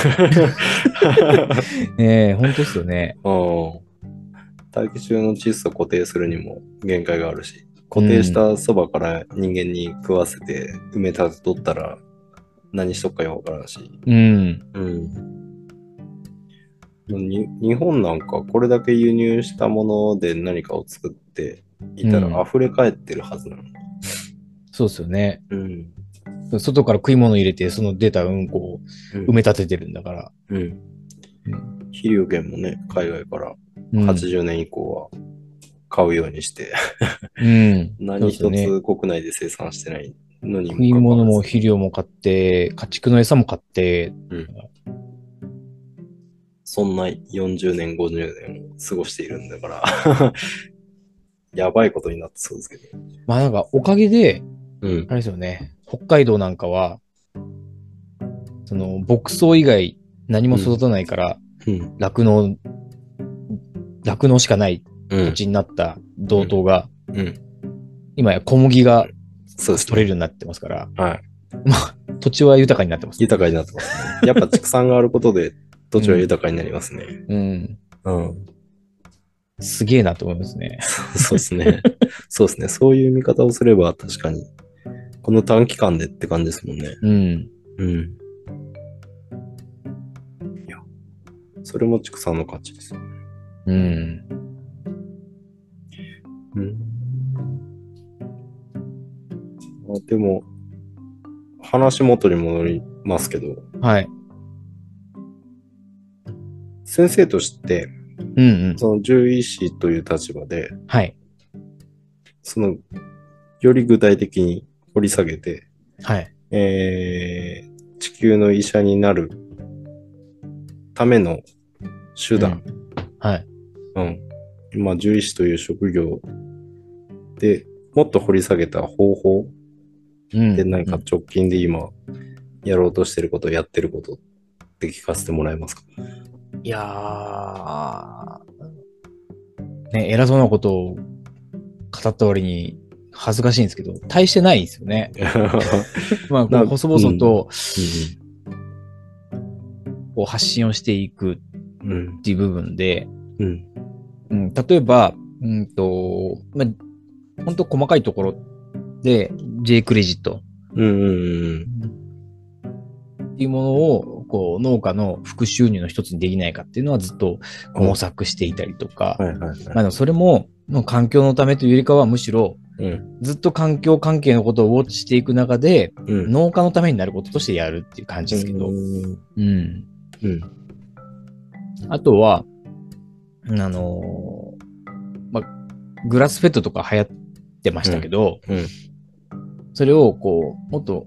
ねえ、本当ですよね。うん。大気中の窒素固定するにも限界があるし、固定したそばから人間に食わせて埋め立てとったら何しとくかよわからんし。うん。うん。に日本なんかこれだけ輸入したもので何かを作っていたうんら溢れ返ってるはずなの。そうですよね。うん。外から食い物入れて、その出たうんこをうん埋め立ててるんだから。うん。肥料源もね、海外からうん。80年以降は買うようにして、うん。何一つ国内で生産してないのに食い物も肥料も買って、家畜の餌も買って、わらずそんな40年、50年を過ごしているんだから、やばいことになってそうですけど。まあなんかおかげで、うん。あれですよね、北海道なんかは、その牧草以外何も育たないから、うん。酪農、酪農しかないうん土。地になった道東が、うん。今や小麦がそうです、取れるようになってますから、はい。まあ土地は豊かになってます。豊かになってますね。やっぱ畜産があることで土地は豊かになりますね。うん。うん。すげえなと思いますね。そうですね。そうですね。そういう見方をすれば確かに、この短期間でって感じですもんね。うん。うん。いや、それも畜産の価値ですよね。うん。うん。あでも、話元に戻りますけど、はい。先生として、うんうん。その獣医師という立場で、はい。その、より具体的に掘り下げて、はい。えー地球の医者になるための手段、はい。うん。まあ、獣医師という職業でもっと掘り下げた方法うん。で何か直近で今やろうとしてること、やってることって聞かせてもらえますか？いやー、ね、偉そうなことを語った割に恥ずかしいんですけど、大してないですよね。まあ、こなう細々とうこう発信をしていくっていう部分で、うん。うん、例えば、うんと、まあ、本当細かいところで J クレジット。っていうものを、こう、農家の副収入の一つにできないかっていうのはずっと模索していたりとか、あそれも、環境のためというよりかはむしろ、うんずっと環境関係のことをウォッチしていく中で、うん農家のためになることとしてやるっていう感じですけど、うんうん。うんあとは、あのーまあ、グラスフェットとか流行ってましたけど、うん。それをこう、もっと、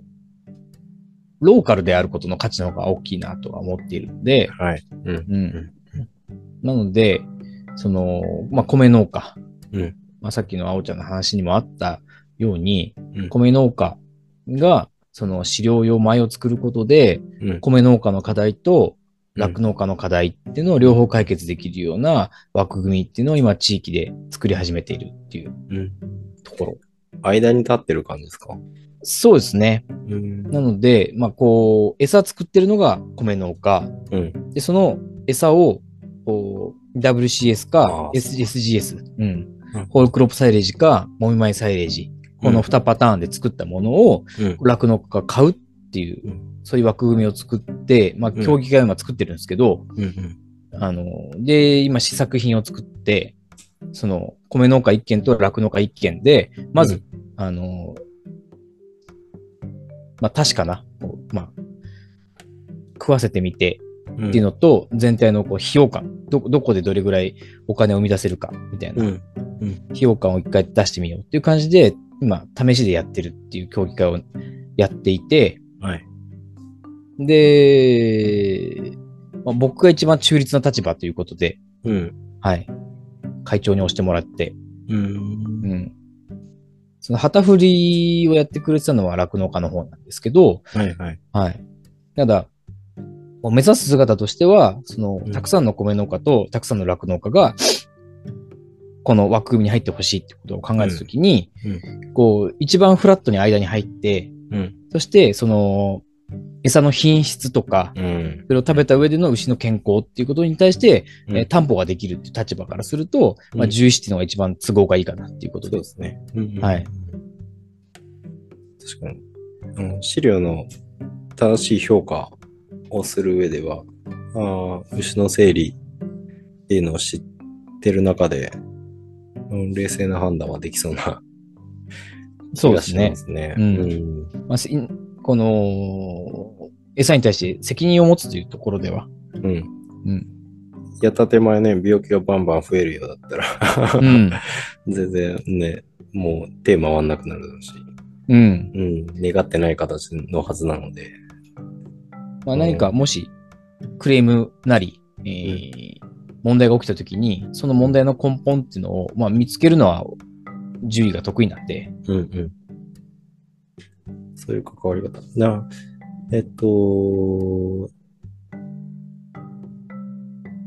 ローカルであることの価値の方が大きいなとは思っているので、はい。うん。うん。なので、その、まあ、米農家。うんまあ、さっきの青ちゃんの話にもあったように、うん米農家が、その飼料用米を作ることで、うん。米農家の課題とうん酪農家の課題っていうのを両方解決できるような枠組みっていうのを今地域で作り始めているっていううん。ところ。間に立ってる感じですか？そうですね。うん。なので、まあ、こう、餌作ってるのが米農家。うん。で、その餌を、こう、WCS あか SGS、うんうん。ホールクロップサイレージか、もみ米サイレージ。この2パターンで作ったものを、うん。酪農家が買うっていう、うんそういう枠組みを作って、まあ、うん協議会は今作ってるんですけど、うん。あの、で、今試作品を作って、その、米農家1軒と酪農家1軒で、まず、うんあの、まあ、確かな、まあ、食わせてみてうん。っていうのと、全体のこう費用感、ど、どこでどれぐらいお金を生み出せるか、みたいな、うん。費用感を一回出してみようっていう感じで、今、試しでやってるっていう協議会をやっていて、はい。で、まあ、僕が一番中立な立場ということで、うん。はい。会長に押してもらって、うんう。ん。その旗振りをやってくれてたのは酪農家の方なんですけど、はいはい。はい。ただ、目指す姿としては、そのうん、たくさんの米農家とたくさんの酪農家が、この枠組みに入ってほしいってことを考えたときに、うこう、一番フラットに間に入って、うん。そして、その、餌の品質とか、うん。それを食べた上での牛の健康っていうことに対して、うんえー担保ができるっていう立場からすると、まあ、うん獣医師っていうのが一番都合がいいかなっていうことで。すね。うんはい。確かに。うん、資料の正しい評価をする上では、ああ、牛の整理っていうのを知ってる中で、うん、冷静な判断はできそうな そうですね気がしま。すね。うんうんまあ、せこの、餌に対して責任を持つというところでは、うん。うん。やった手前ね、病気がバンバン増えるようだったら、うん。全然ね、もう手回んなくなるし、うん。うん、願ってない形のはずなので、まあ、何かもし、クレームなり、えー問題が起きたときに、その問題の根本っていうのを、まあ、見つけるのは、獣医が得意なんで、うんうん。そういう関わり方。な、えっと、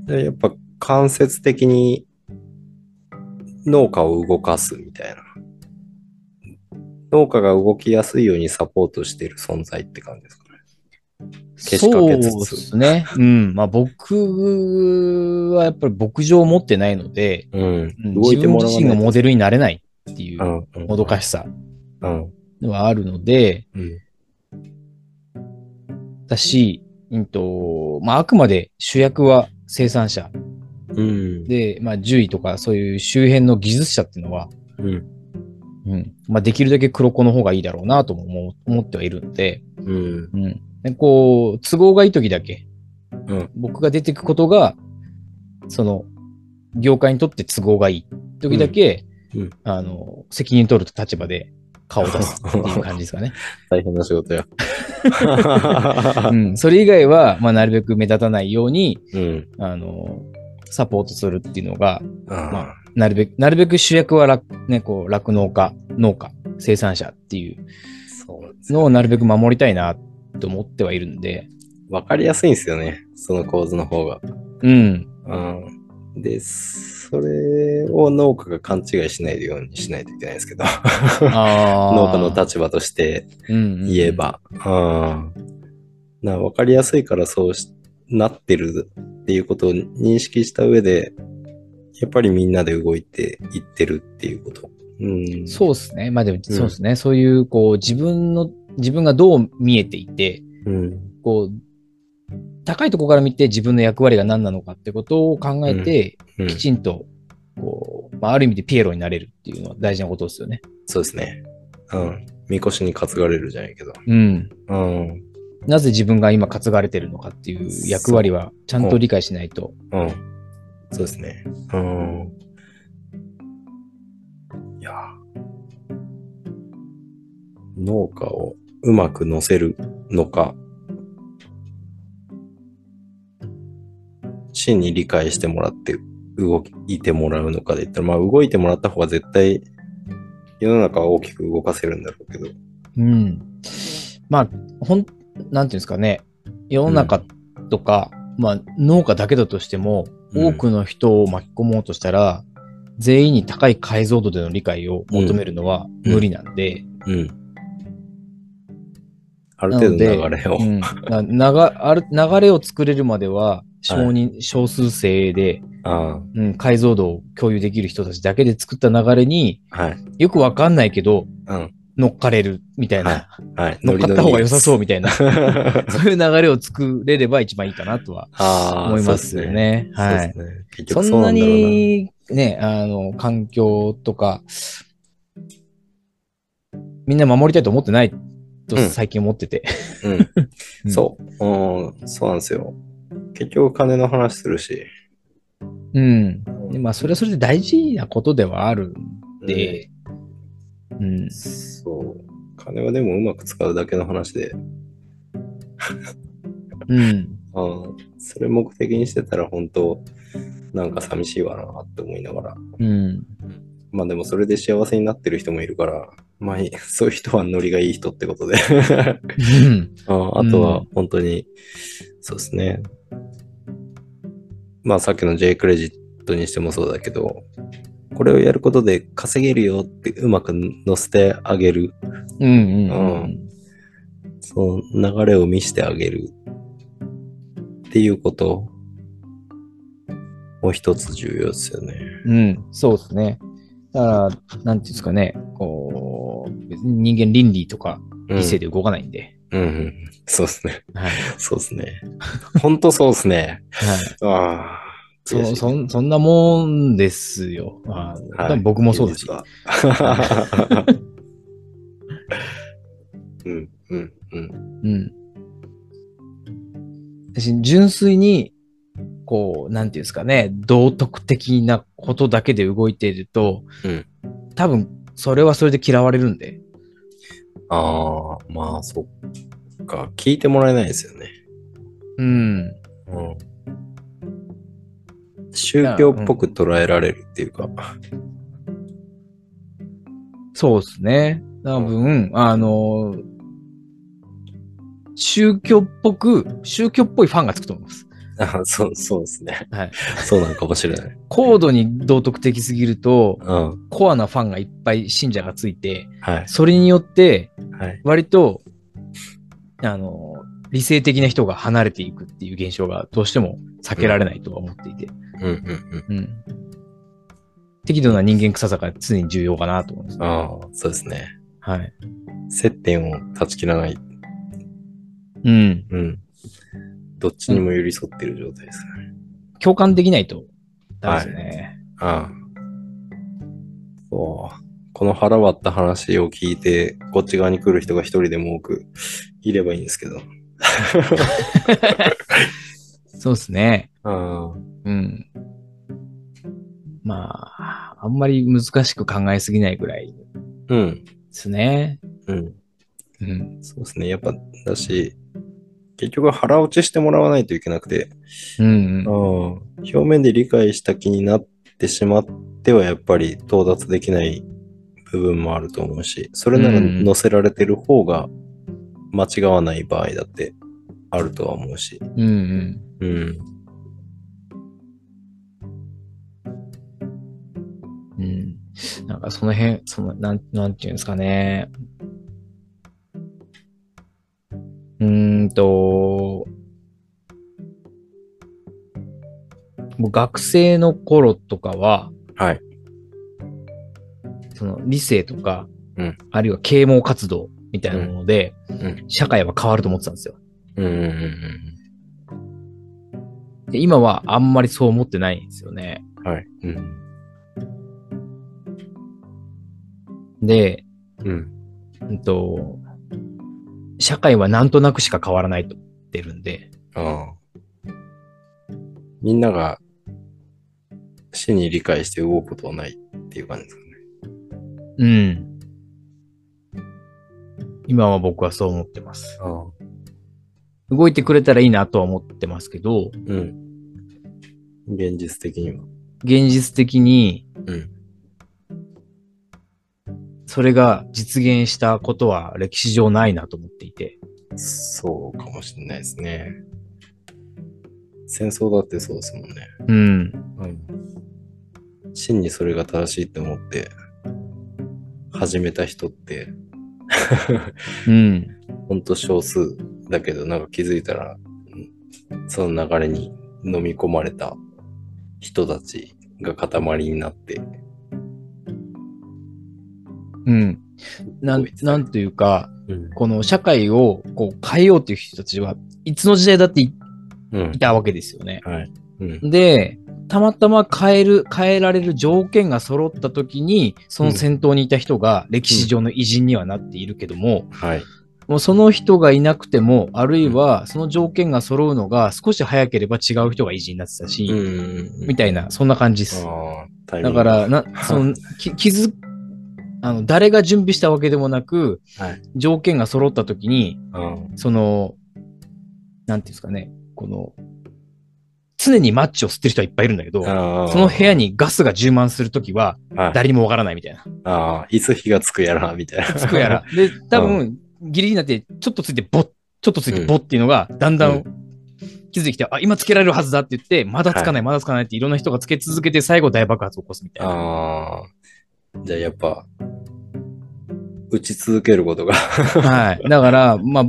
でやっぱ間接的に農家を動かすみたいな。農家が動きやすいようにサポートしている存在って感じですかね。けしかそうでけつつすね。うん。まあ、僕はやっぱり牧場を持ってないので、うん。自分自身がモデルになれないっていうもどかしさうん。はあるので、うん。だし、うんと、まあ、あくまで主役は生産者うん。で、まあ、獣医とかそういう周辺の技術者っていうのは、うん。うん。まあ、できるだけ黒子の方がいいだろうなとも思ってはいるので、うん。うん。でこう、都合がいい時だけ、うん。僕が出てくことが、その、業界にとって都合がいい時だけ、うんうんあの、責任取る立場で顔を出すっていう感じですかね。大変な仕事や。うん。それ以外は、まあ、なるべく目立たないように、うん。あの、サポートするっていうのが、ままあ、なるべく、なるべく主役は酪、ね、こう、酪農家、農家、生産者っていうのをなるべく守りたいなと思ってはいるんで、わかりやすいんですよね。その構図の方が。うん。うん。で、それを農家が勘違いしないようにしないといけないですけど、あ 農家の立場としてうん言え。ば。うん。な、わかりやすいからそうしなってるっていうことを認識した上で、やっぱりみんなで動いていってるっていうこと。うん。そうですね。まあでも、そうですね。そういう、こう、自分の、自分がどう見えていて、うん。こう、高いところから見て自分の役割が何なのかってことを考えて、うんきちんと、こう、まあ、ある意味でピエロになれるっていうのは大事なことですよね。そうですね。うん。みこしに担がれるじゃないけど。うん。うん。なぜ自分が今担がれてるのかっていう役割はちゃんと理解しないと。うん。そうですね。うん。いや。農家をうまく乗せるのか、真に理解してもらって動いてもらうのかで言ったら、まあ動いてもらった方が絶対世の中は大きく動かせるんだろうけど。うん。まあ、ほん、なんていうんですかね。世の中とか、まあ農家だけだとしても、うん多くの人を巻き込もうとしたら、全員に高い解像度での理解を求めるのは無理なんで、うん。ある程度の流れを。うん、なながある流れを作れるまでは、少人、少数制で、あうん、解像度を共有できる人たちだけで作った流れに、あ、はい。よくわかんないけど、うん。乗っかれるみたいな、はい。乗っかった方が良さそうう。みたいな、そういう流れを作れれば一番いいかなとは 思いますよね。そうはい。ですね。結そんな。に、ね、あの、環境とか、みんな守りたいと思ってないとうん最近思ってて。うん。う んそう。うん。そうなんですよ。結局金の話するし。うん。でまあ、それはそれで大事なことではあるんで、うん。そう。金はでもうまく使うだけの話で、うん。あーそれ目的にしてたら本当なんか寂しいわなって思いながら。うん。まあでもそれで幸せになってる人もいるから、まあ そういう人はノリがいい人ってことで。うん。ああとは本当に、そうですね。まあさっきの J クレジットにしてもそうだけど、これをやることで稼げるよってうまく乗せてあげる。うん。うん。その流れを見せてあげるっていうことも一つ重要ですよね。うん。そうですね。だから、なんていうんですかね、こう、別に人間倫理とかうん理性で動かないんで。うんうん。そうですね。はい。そうですね。本当そうですね。はい。ああ。そそんそんなもんですよ。あはい。多分僕もそうだし。現実はうん、うん、うん。うん。私、純粋に、こう、なん。ていうん。ですかね、道徳的なことだけで動いていると、うん。多分、それはそれで嫌われるん。で。ああ、まあ、そっか。聞いてもらえないですよね。うん。うん。宗教っぽく捉えられるっていうか。そうですね。多分、あの、宗教っぽく、宗教っぽいファンがつくと思います。あ そう、そうですね。はい。そうなのかもしれない。高度に道徳的すぎると、うん。コアなファンがいっぱい信者がついて、はい。それによって、はい。割と、あの、理性的な人が離れていくっていう現象がどうしても避けられないとは思っていて、うん、うん、うん。うん。適度な人間臭さが常に重要かなと思います。ああ、そうですね。はい。接点を断ち切らない。うん。うん。どっちにも寄り添ってる状態ですね。共感できないとダメですね。ああ。そう。この腹割った話を聞いて、こっち側に来る人が一人でも多くいればいいんですけど。そうですね。あうん。まあ、あんまり難しく考えすぎないぐらいであ。うん。すね。うん。うん。そうですね。やっぱ、だし、結局腹落ちしてもらわないといけなくて、うんああ表面で理解した気になってしまっては、やっぱり到達できない部分もあると思うし、それならうん載せられてる方が間違わない場合だってあるとは思うし。うん。うんうん。うん。うん。なんかその辺、その、なん、なんていうんですかね。うーんと、もう学生の頃とかは、はい。その理性とか、うんあるいは啓蒙活動みたいなもので、うん。社会は変わると思ってたんですよ。うんうんうんで今はあんまりそう思ってないんですよね。うん。はい。うん。で、うん。うんと、社会はなんとなくしか変わらないと思ってるんで、ああ。みんなが死に理解して動くことはないっていう感じですかね。うん。今は僕はそう思ってます。ああ。動いてくれたらいいなとは思ってますけど、うん。現実的には。現実的にうん。それが実現したことは歴史上ないなと思っていて。そうかもしれないですね。戦争だってそうですもんね。うん。うん。真にそれが正しいって思って始めた人って、うん。ほんと少数だけど、なんか気づいたら、うんその流れに飲み込まれた人たちが塊になって、うん。ななんというか、うん。この社会をこう変えようっていう人たちはいつの時代だってい。たわけですよね。はい。うん。で、たまたま変える、変えられる条件が揃った時に、その先頭にいた人が歴史上の偉人にはなっているけども、はい。もうその人がいなくても、あるいはその条件が揃うのが少し早ければ違う人が偉人になってたし、うん。みたいな、そんな感じです。だから、な、その、き気づ、あの、誰が準備したわけでもなく、はい。条件が揃った時に、うん。その、なんていうんですかね、この、常にマッチを吸ってる人はいっぱいいるんだけど、その部屋にガスが充満するときは、はい、誰にもわからないみたいな。ああ、いつ火がつくやら、みたいな。つくやら。で、多分、ギリギリになって、ちょっとついてボッ、ちょっとついてボッっていうのが、だんだん気づいてきて、あ、今つけられるはずだって言って、まだつかない、まだつかないっていろんな人がつけ続けて、最後大爆発を起こすみたいな。ああ。じゃあやっぱ、打ち続けることが。はい。だから、まあ、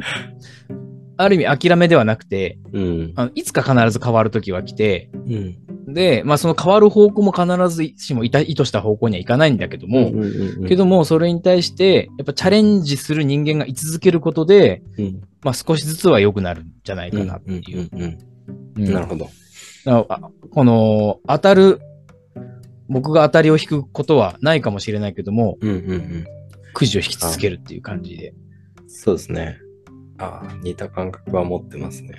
ある意味諦めではなくて、うん。あのいつか必ず変わるときは来て、うん。で、まあその変わる方向も必ずしもいた意図した方向にはいかないんだけども、うんうんうんけどもそれに対して、やっぱチャレンジする人間が居続けることで、うん、まあ少しずつは良くなるんじゃないかなっていう。なるほど。この、当たる、僕が当たりを引くことはないかもしれないけども、うんうんうん。くじを引き続けるっていう感じで。そうですね。ああ、似た感覚は持ってますね。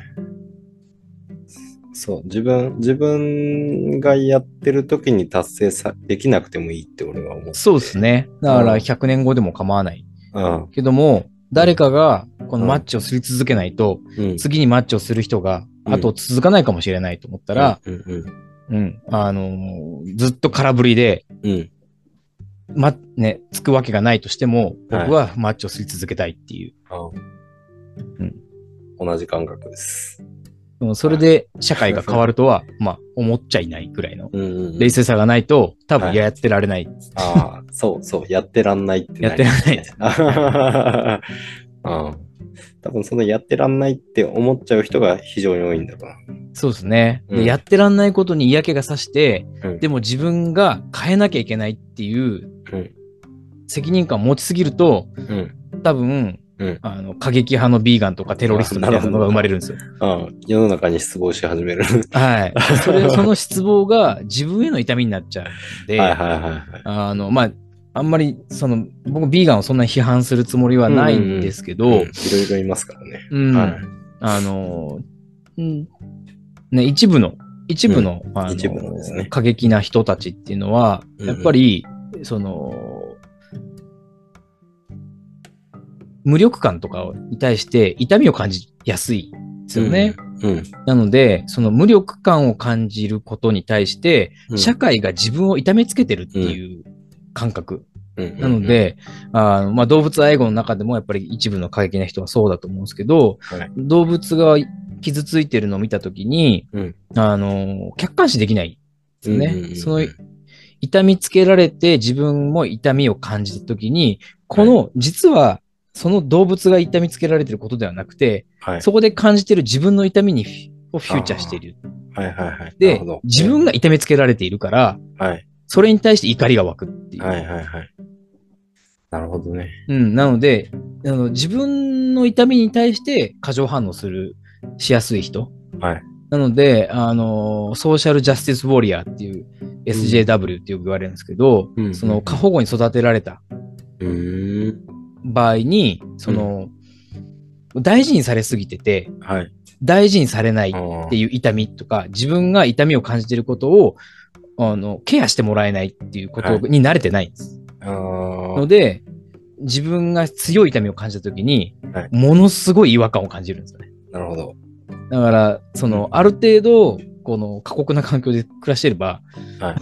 そう、自分、自分がやってる時に達成さできなくてもいいって俺は思う。そうですね。だからうん100年後でも構わない。うん。けども、誰かがこのマッチをすり続けないと、うん。次にマッチをする人が、うんあと続かないかもしれないと思ったら、うんうんうん、あのーずっと空振りで、うん。ま、ね、つくわけがないとしても、はい僕はマッチをすり続けたいっていう。あうん同じ感覚です。うんそれで社会が変わるとは、まあ、思っちゃいないくらいのうんうんうん冷静さがないと、多分はいやってられない。ああ、そうそう、やってらんないってやってらんない。うん。多分そのやってらんないって思っちゃう人が非常に多いんだろうな。そうですね、うんで。やってらんないことに嫌気がさして、うんでも自分が変えなきゃいけないっていううん責任感を持ちすぎると、うん。多分、うんあの過激派のビーガンとかテロリストみたいなのが生まれるんですよ。ああ世の中に失望し始める。はい。それ、その失望が自分への痛みになっちゃうんで、はいはいはいはい。あの、まあ、あんまり、その、僕、ビーガンをそんなに批判するつもりはないんですけど、うんいろいろいますからね。うん。はい。あの、うん。ね、一部の、一部の、あの一部のですね。過激な人たちっていうのは、うんやっぱり、その、無力感とかに対して痛みを感じやすいですよね。うん。なので、その無力感を感じることに対して、うん。社会が自分を痛めつけてるっていう感覚。うん。なので、あのまあ、動物愛護の中でもやっぱり一部の過激な人はそうだと思うんですけど、はい動物が傷ついてるのを見たときに、うんあの、客観視できないですよね。その痛みつけられて自分も痛みを感じたときに、この、実はその動物が痛みつけられてることではなくて、はい。そこで感じてる自分の痛みにをフューチャーしている。はいはいはい。で自分が痛めつけられているから、はい。それに対して怒りが湧くっていう。はいはいはい。なるほどね。うん、なのであの、自分の痛みに対して過剰反応する、しやすい人。はい。なので、あの、ソーシャルジャスティスウォリアーっていう SJW ってよく言われるんですけど、うんその過保護に育てられた。場合に、その、大事にされすぎてて、はい。大事にされないっあていう痛みとか、自分が痛みを感じていることを、あの、ケアしてもらえないっていうことに慣れてないんです。あーので、自分が強い痛みを感じたときに、はいものすごい違和感を感じるんですよね。なるほど。だから、その、ある程度、この過酷な環境で暮らしてれば、はい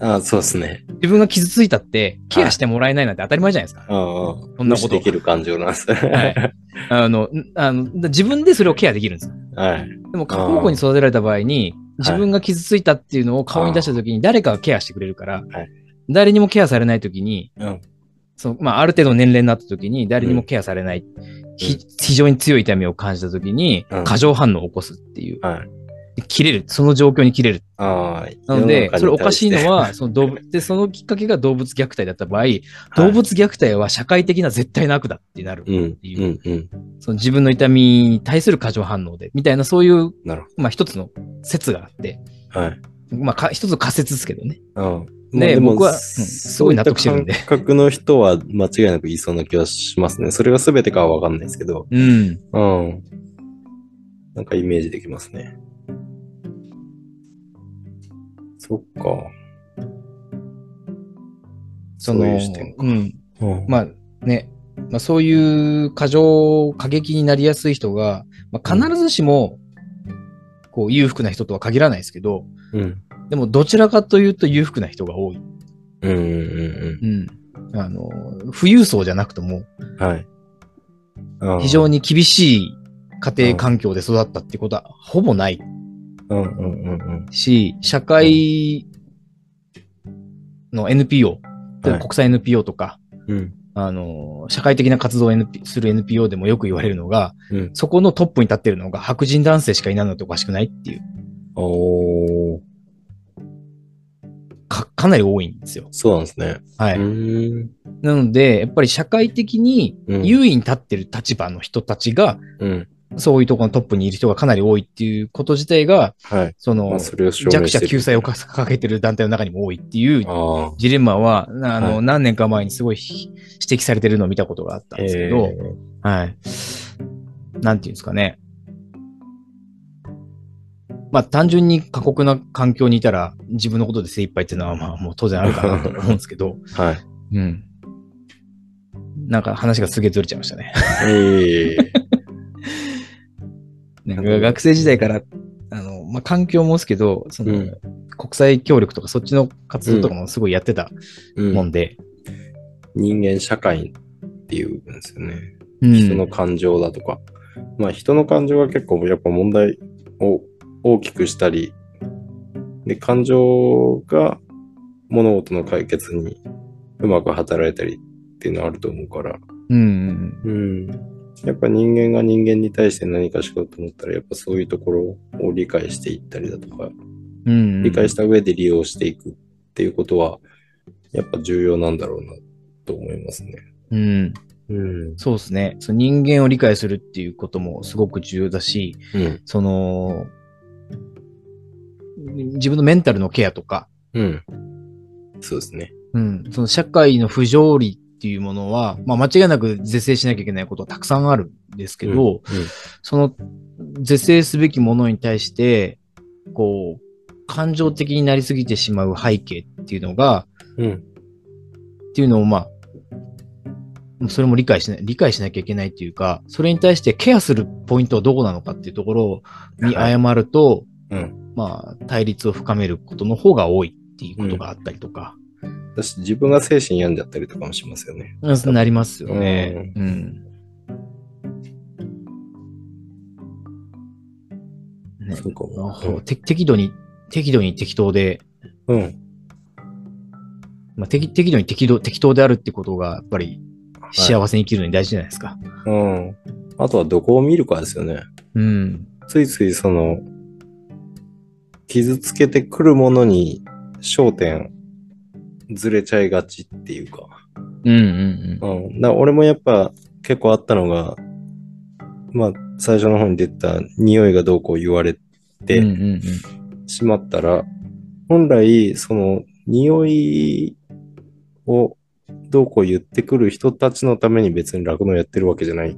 あそうですね。自分が傷ついたって、ケアしてもらえないなんて当たり前じゃないですか。ああ、そんなことできる感情なんですね。はいあの、んあの自分でそれをケアできるんですよ。はい。でも過保護に育てられた場合に、自分が傷ついたっていうのを顔に出したときに誰かがケアしてくれるから、はい誰にもケアされないときに、うん。そのまあ、ある程度の年齢になったときに誰にもケアされない、ひ非常に強い痛みを感じたときにうん、過剰反応を起こすっていう。はい。で切れる。その状況に切れる。なので、それおかしいのは、は、その動物、で、そのきっかけが動物虐待だった場合、はい動物虐待は社会的な絶対な悪だってなる。うん、ていううん、うん。その自分の痛みに対する過剰反応で、みたいなそういう、まあ一つの説があって、ど。はい。まあか一つの仮説ですけどね。うん。でも僕はうんすごい納得してるんで感覚の人は間違いなく言いそうな気はしますね。それが全てかはわかんないですけど。うん。うん。なんかイメージできますね。そっか。その、そういう視点か。うん。うんまあね、まあそういう過剰、過激になりやすい人が、まあ、必ずしも、こう裕福な人とは限らないですけど、うん。でもどちらかというと裕福な人が多い。うんうんうんうん。あの、富裕層じゃなくとも、うん。はい。非常に厳しい家庭環境で育ったってことはほぼないうんうんうんうん。し、社会の NPO、はい国際 NPO とか、うん。あの、社会的な活動を NP する NPO でもよく言われるのが、うん。そこのトップに立ってるのが白人男性しかいないのっておかしくないっていう、おー。か、かなり多いんですよ。そうなんですね。はい。なので、やっぱり社会的にうん優位に立ってる立場の人たちが、うん。そういうところのトップにいる人がかなり多いっていうこと自体が、はい。その、まあ、そ弱者救済をかかけてる団体の中にも多いっていうあジレンマは、あの、はい何年か前にすごい指摘されてるのを見たことがあったあ。んですけど、えはい。なんていうんですかね。まあ単純に過酷な環境にいたら自分のことで精一杯っていうのはまあもう当然あるかなと思うんですけど、ー はい。うん。なんか話がすげえずれちゃいましたね。ええなんか学生時代から、あの、まあ環境もですけど、その、うん。国際協力とかそっちの活動とかもすごいやってたうん。もんで、人間社会っていう部分ですよね。うん。人の感情だとか。まあ人の感情が結構やっぱ問題を大きくしたり、で、感情が物事の解決にうまく働いたりっていうのはあると思うから、うんうん。うん。やっぱ人間が人間に対して何かしようと思ったら、やっぱそういうところを理解していったりだとか、うんうん。理解した上で利用していくっていうことは、やっぱ重要なんだろうなと思いますね。うん。うん。そうですね。その人間を理解するっていうこともすごく重要だし、うん。その、自分のメンタルのケアとか、うん。そうですね。うん、その社会の不条理っていうものは、まあ間違いなく是正しなきゃいけないことはたくさんあるんですけど、うん。その是正すべきものに対して、こう、感情的になりすぎてしまう背景っていうのが、うん。っていうのをまあ、それも理解しない、理解しなきゃいけないっていうか、それに対してケアするポイントはどこなのかっていうところにはい。誤ると、うん。まあ、対立を深めることの方が多いっていうことがあったりとか、私、自分が精神病んじゃったりとかもしますよね。うんなりますよね。うん。ねそうかも。ほて適度に、適度に適当で、うん。まあ、適適度に適度適当であるってことが、やっぱり幸せに生きるのに大事じゃないですか。うん。あとはどこを見るかですよね。うん。ついついその、傷つけてくるものに焦点ずれちゃいがちっていうか。うんうんうん。だから俺もやっぱ結構あったのが、まあ最初の方に出た匂いがどうこう言われうん。てうんうんしまったら、本来その匂いをどうこう言ってくる人たちのために別に酪農やってるわけじゃない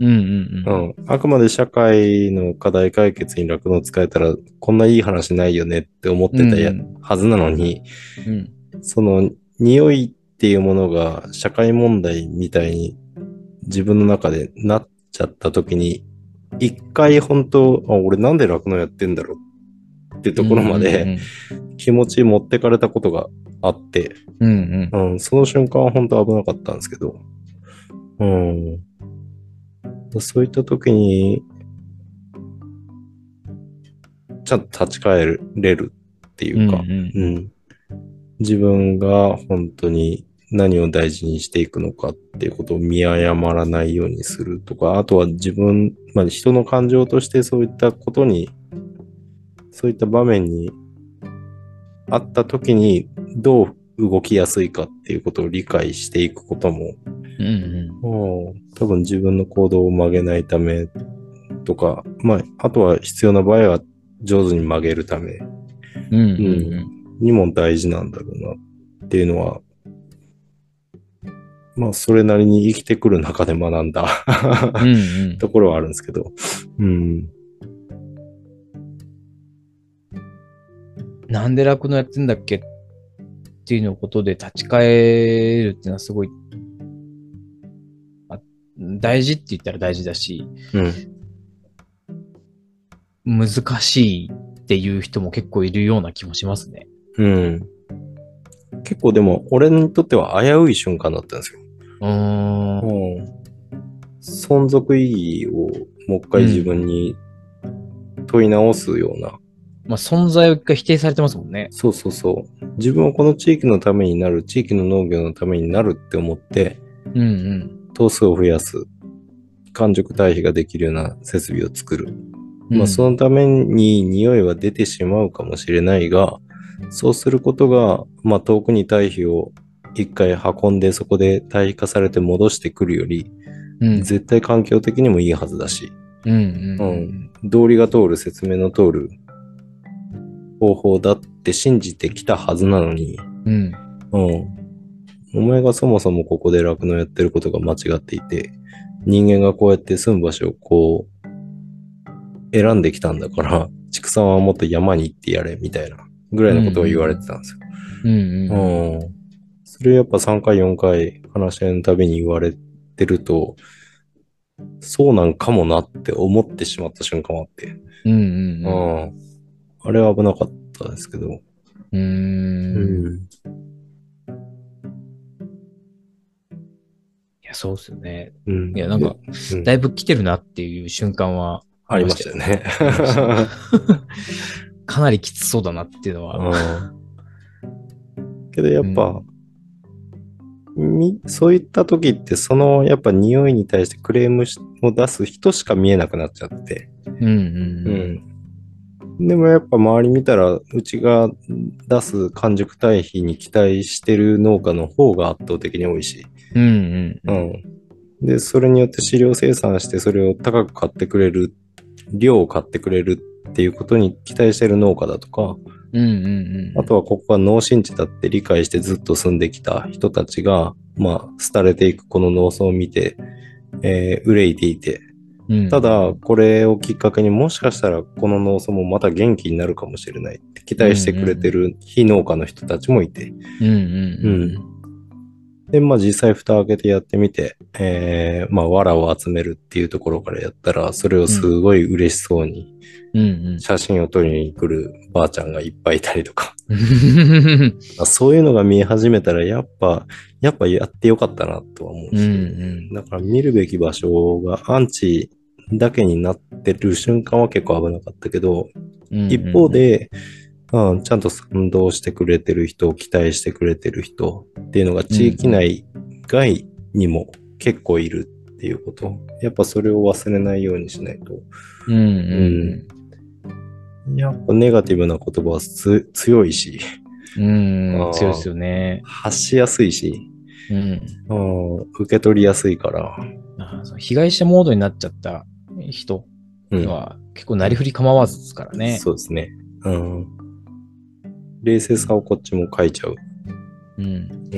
うんうんううん。ん。あくまで社会の課題解決に酪農使えたら、こんないい話ないよねって思ってたはずなのに、うん。その匂いっていうものが社会問題みたいに自分の中でなっちゃった時に、一回本当、あ、俺なんで酪農やってんだろうってところまで気持ち持ってかれたことがあって、うんうん。うん、その瞬間は本当危なかったんですけど、うん。そういった時に、ちゃんと立ち返れるっていうか、うんうんうん。自分が本当に何を大事にしていくのかっていうことを見誤らないようにするとか、あとは自分、まあ人の感情としてそういったことに、そういった場面にあった時にどう動きやすいかっていうことを理解していくことも、うんうん。もう多分自分の行動を曲げないためとか、まあ、あとは必要な場合は上手に曲げるため。うん。うんにも大事なんだろうなっていうのは、まあ、それなりに生きてくる中で学んだうん。ところはあるんですけど、うん。なんで酪農やってんだっけっていうのことで立ち返るっていうのはすごい、あ大事って言ったら大事だし、うん。難しいっていう人も結構いるような気もしますね。うん。結構でも、俺にとっては危うい瞬間だったんですよ。うーん。うん。存続意義をもう一回自分に問い直すような、まあ存在を一回否定されてますもんね。そうそうそう。自分はこの地域のためになる、地域の農業のためになるって思って、うんうん。頭数を増やす、完熟堆肥ができるような設備を作る。うんまあ、そのために匂いは出てしまうかもしれないが、そうすることが、まあ、遠くに堆肥を一回運んでそこで堆肥化されて戻してくるより、うん。絶対環境的にもいいはずだし、うんうんうん。道理が通る説明の通る方法だって信じてきたはずなのに、うん。うん。お前がそもそもここで酪農やってることが間違っていて、人間がこうやって住む場所をこう、選んできたんだから、畜産はもっと山に行ってやれ、みたいな、ぐらいのことを言われてたんですよ。うんうん。うん。それやっぱ3回、4回話し合いのたびに言われてると、そうなんかもなって思ってしまった瞬間もあって、うんうんううん。ん。あれは危なかったですけど、うーん。いや、そうっすよね。うん。いや、なんか、うんだいぶ来てるなっていう瞬間は、ありましたよね。かなりきつそうだなっていうのは。うん。けどやっぱ、みそういった時って、そのやっぱ匂いに対してクレームしを出す人しか見えなくなっちゃって。うんうんうん。でもやっぱ周り見たら、うちが出す完熟堆肥に期待してる農家の方が圧倒的に多いし。うん。うんうん。うん。で、それによって飼料生産して、それを高く買ってくれる、量を買ってくれるっていうことに期待してる農家だとか、うんうんあとはここが農心地だって理解してずっと住んできた人たちが、まあ、廃れていくこの農村を見て、えー憂いていて、うん。ただ、これをきっかけにもしかしたらこの農村もまた元気になるかもしれないって期待してくれてる非農家の人たちもいて、うんうんで、まあ実際蓋開けてやってみて、えーまあ藁を集めるっていうところからやったら、それをすごい嬉しそうにうん。うん写真を撮りに来るばあちゃんがいっぱいいたりとか、そういうのが見え始めたら、やっぱ、やっぱやってよかったなとは思うし、うんうんだから見るべき場所がアンチだけになってる瞬間は結構危なかったけど、うん。一方で、うん、ちゃんと賛同してくれてる人、期待してくれてる人っていうのが地域内外にも結構いるっていうこと。やっぱそれを忘れないようにしないと。うんうんやっぱネガティブな言葉はつ強いし、うん。強いですよね。発しやすいし、うん。うん、受け取りやすいから。あ被害者モードになっちゃった人うんは結構なりふり構わずですからね。そうですね。うん。冷静さをこっちも書いちゃう。ううん。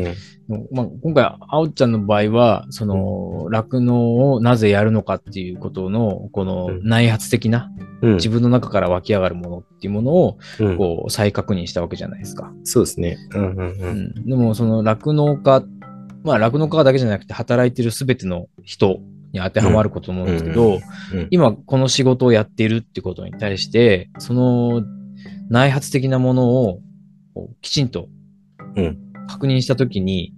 うん。まあ、今回、あおちゃんの場合は、その、酪農をなぜやるのかっていうことの、このうん内発的な、うん。自分の中から湧き上がるものっていうものを、うんこう、再確認したわけじゃないですか。そうですね。うんうんう。うんん。でも、その酪農家、まあ、酪農家だけじゃなくて、働いてるすべての人に当てはまること思うんですけど、うん今、この仕事をやっているってことに対して、その内発的なものをきちんとうん確認したときに、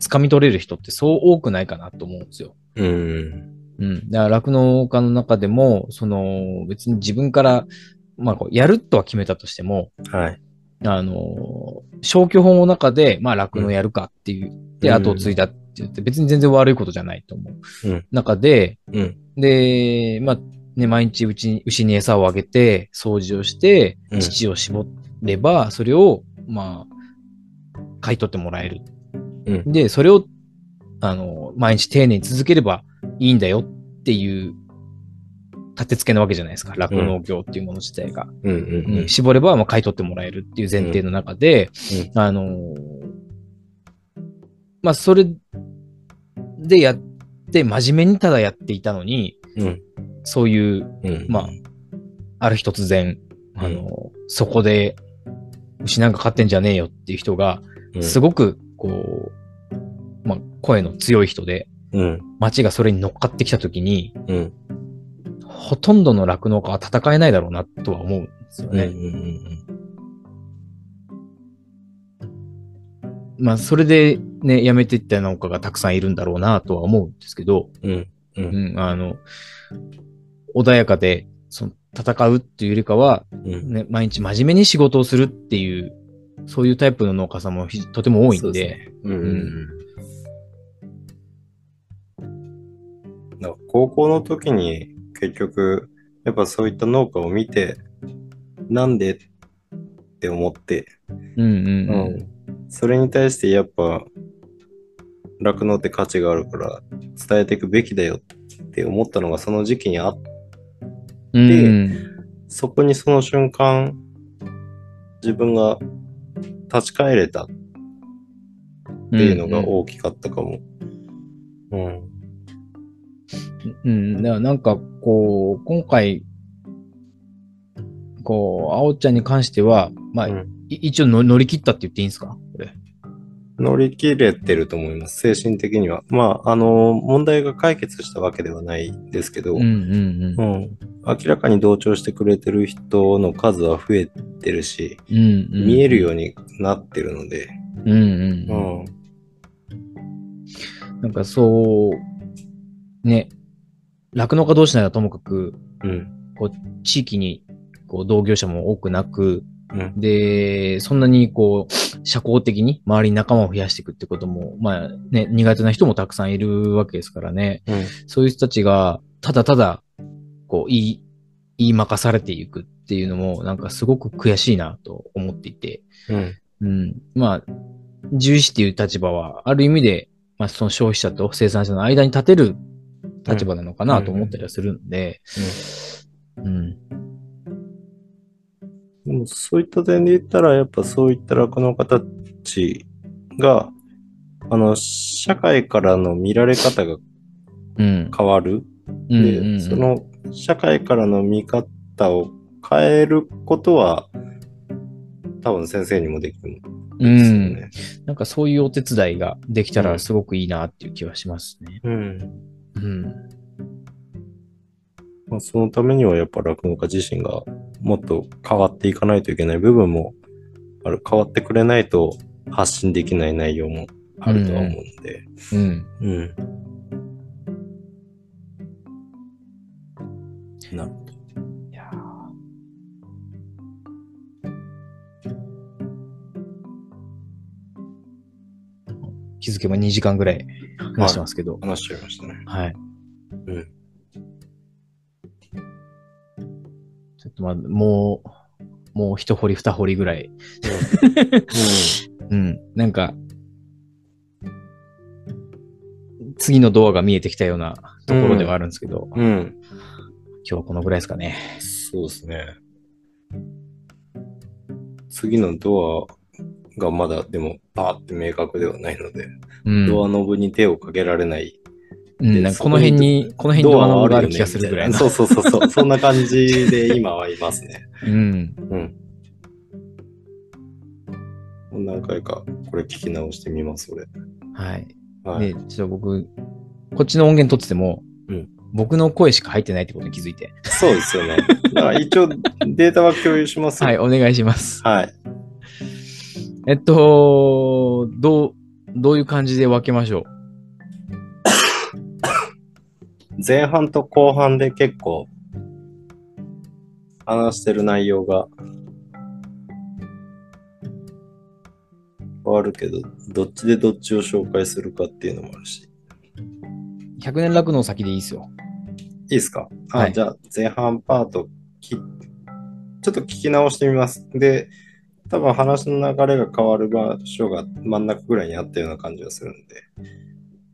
掴み取れる人ってそう多くないかなと思うんですよ。うん。うん。だから、酪農家の中でも、その、別に自分から、まあ、こうやるとは決めたとしても、はい。あの、消去法の中で、まあ、酪農やるかっていう、で、うん後を継いだって言って、別に全然悪いことじゃないと思う。うん中で、うん。で、まあ、ね、毎日うちに牛に餌をあげて、掃除をしてう、ん乳を絞れば、それを、まあ、買い取ってもらえる。うんで、それを、あの、毎日丁寧に続ければいいんだよっていう、立て付けなわけじゃないですか。酪農業っていうもの自体が。うんうんうん絞れば、まあ、買い取ってもらえるっていう前提の中で、うあのーまあ、それでやって、真面目にただやっていたのに、うん。そういう、うん。まあ、ある日突然、あのーそこで、牛なんか飼ってんじゃねえよっていう人が、うん、すごく、こう、まあ、声の強い人で、うん。街がそれに乗っかってきたときに、うん。ほとんどの酪農家は戦えないだろうなとは思うんですようん。うね。ん。まあ、それでね、辞めていった農家がたくさんいるんだろうなとは思うんですけど、うん。う。うんん、あの、穏やかで、その、戦うっていうよりかは、うん。ね、毎日真面目に仕事をするっていう、そういうタイプの農家さんもひとても多いんで、うん高校の時に結局、やっぱそういった農家を見て、なんでって思って、うんうん。うん。それに対してやっぱ酪農って価値があるから伝えていくべきだよって思ったのがその時期にあっうんそこにその瞬間自分が立ち返れたっていうのが大きかったかも。うん。うん、だからなんかこう、今回、こう、あおちゃんに関しては、まあ、うんい一応の乗り切ったって言っていいんですか？乗り切れてると思います。精神的には。まあ、あの、問題が解決したわけではないですけど、うんうん明らかに同調してくれてる人の数は増えてるし、うんうん、見えるようになってるので、うんうんううん。ん。なんかそう、ね、酪農家同士ならともかく、うん。地域にこう同業者も多くなく、うん。で、そんなにこう、社交的に周りに仲間を増やしていくってことも、まあね、苦手な人もたくさんいるわけですからね。うん。そういう人たちが、ただただ、こう、言い、言い任されていくっていうのも、なんかすごく悔しいなと思っていて。うん。うん。まあ、獣医師っていう立場は、ある意味で、まあ、その消費者と生産者の間に立てる立場なのかなと思ったりはするんで、うん。でもそういった点で言ったら、やっぱそういった酪農家たちが、あの、社会からの見られ方がうん。変わる。うんうんうで、んその社会からの見方を変えることは、多分先生にもできるんですようん。ね。なんかそういうお手伝いができたうんらすごくいいなっていう気はしますね。うん。うん。まあ、そのためにはやっぱ酪農家自身がもっと変わっていかないといけない部分もある。変わってくれないと発信できない内容もあるとは思うんで。うん。うん。なるほど。いやー気づけば2時間ぐらい話してますけど。話しちゃいましたね。はい。うん。まあ、もう、もう一掘り二掘りぐらい。うん。なんか、次のドアが見えてきたようなところではあるんですけど、うん。うん。今日はこのぐらいですかね。そうですね。次のドがまだでもパーって明確ではないので、うん。ドアノブに手をかけられない。うん、なんかこの辺に、この辺にドアノブがある気がするぐらいな。そうそうそうそう。そんな感じで今はいますね。うん。うん。何回かこれ聞き直してみます、俺。はい。はい。で、ちょっと僕、こっちの音源取ってても、うん僕の声しか入ってないってことに気づいて。そうですよね。だから一応データは共有しますよはい、お願いします。はい。えっと、どう、どういう感じで分けましょ前半と後半で結構話してる内容が変わるけど、どっちでどっちを紹介するかっていうのもあるし。う ?100 年楽の先でいいですよ。いいですか？あ、はいじゃあ前半パートき、ちょっと聞き直してみます。で、多分話の流れが変わる場所が真ん中ぐらいにあったような感じがするんで、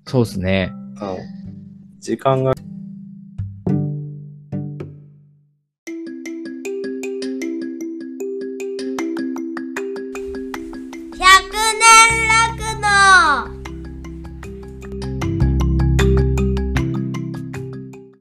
そうですね。あの時間が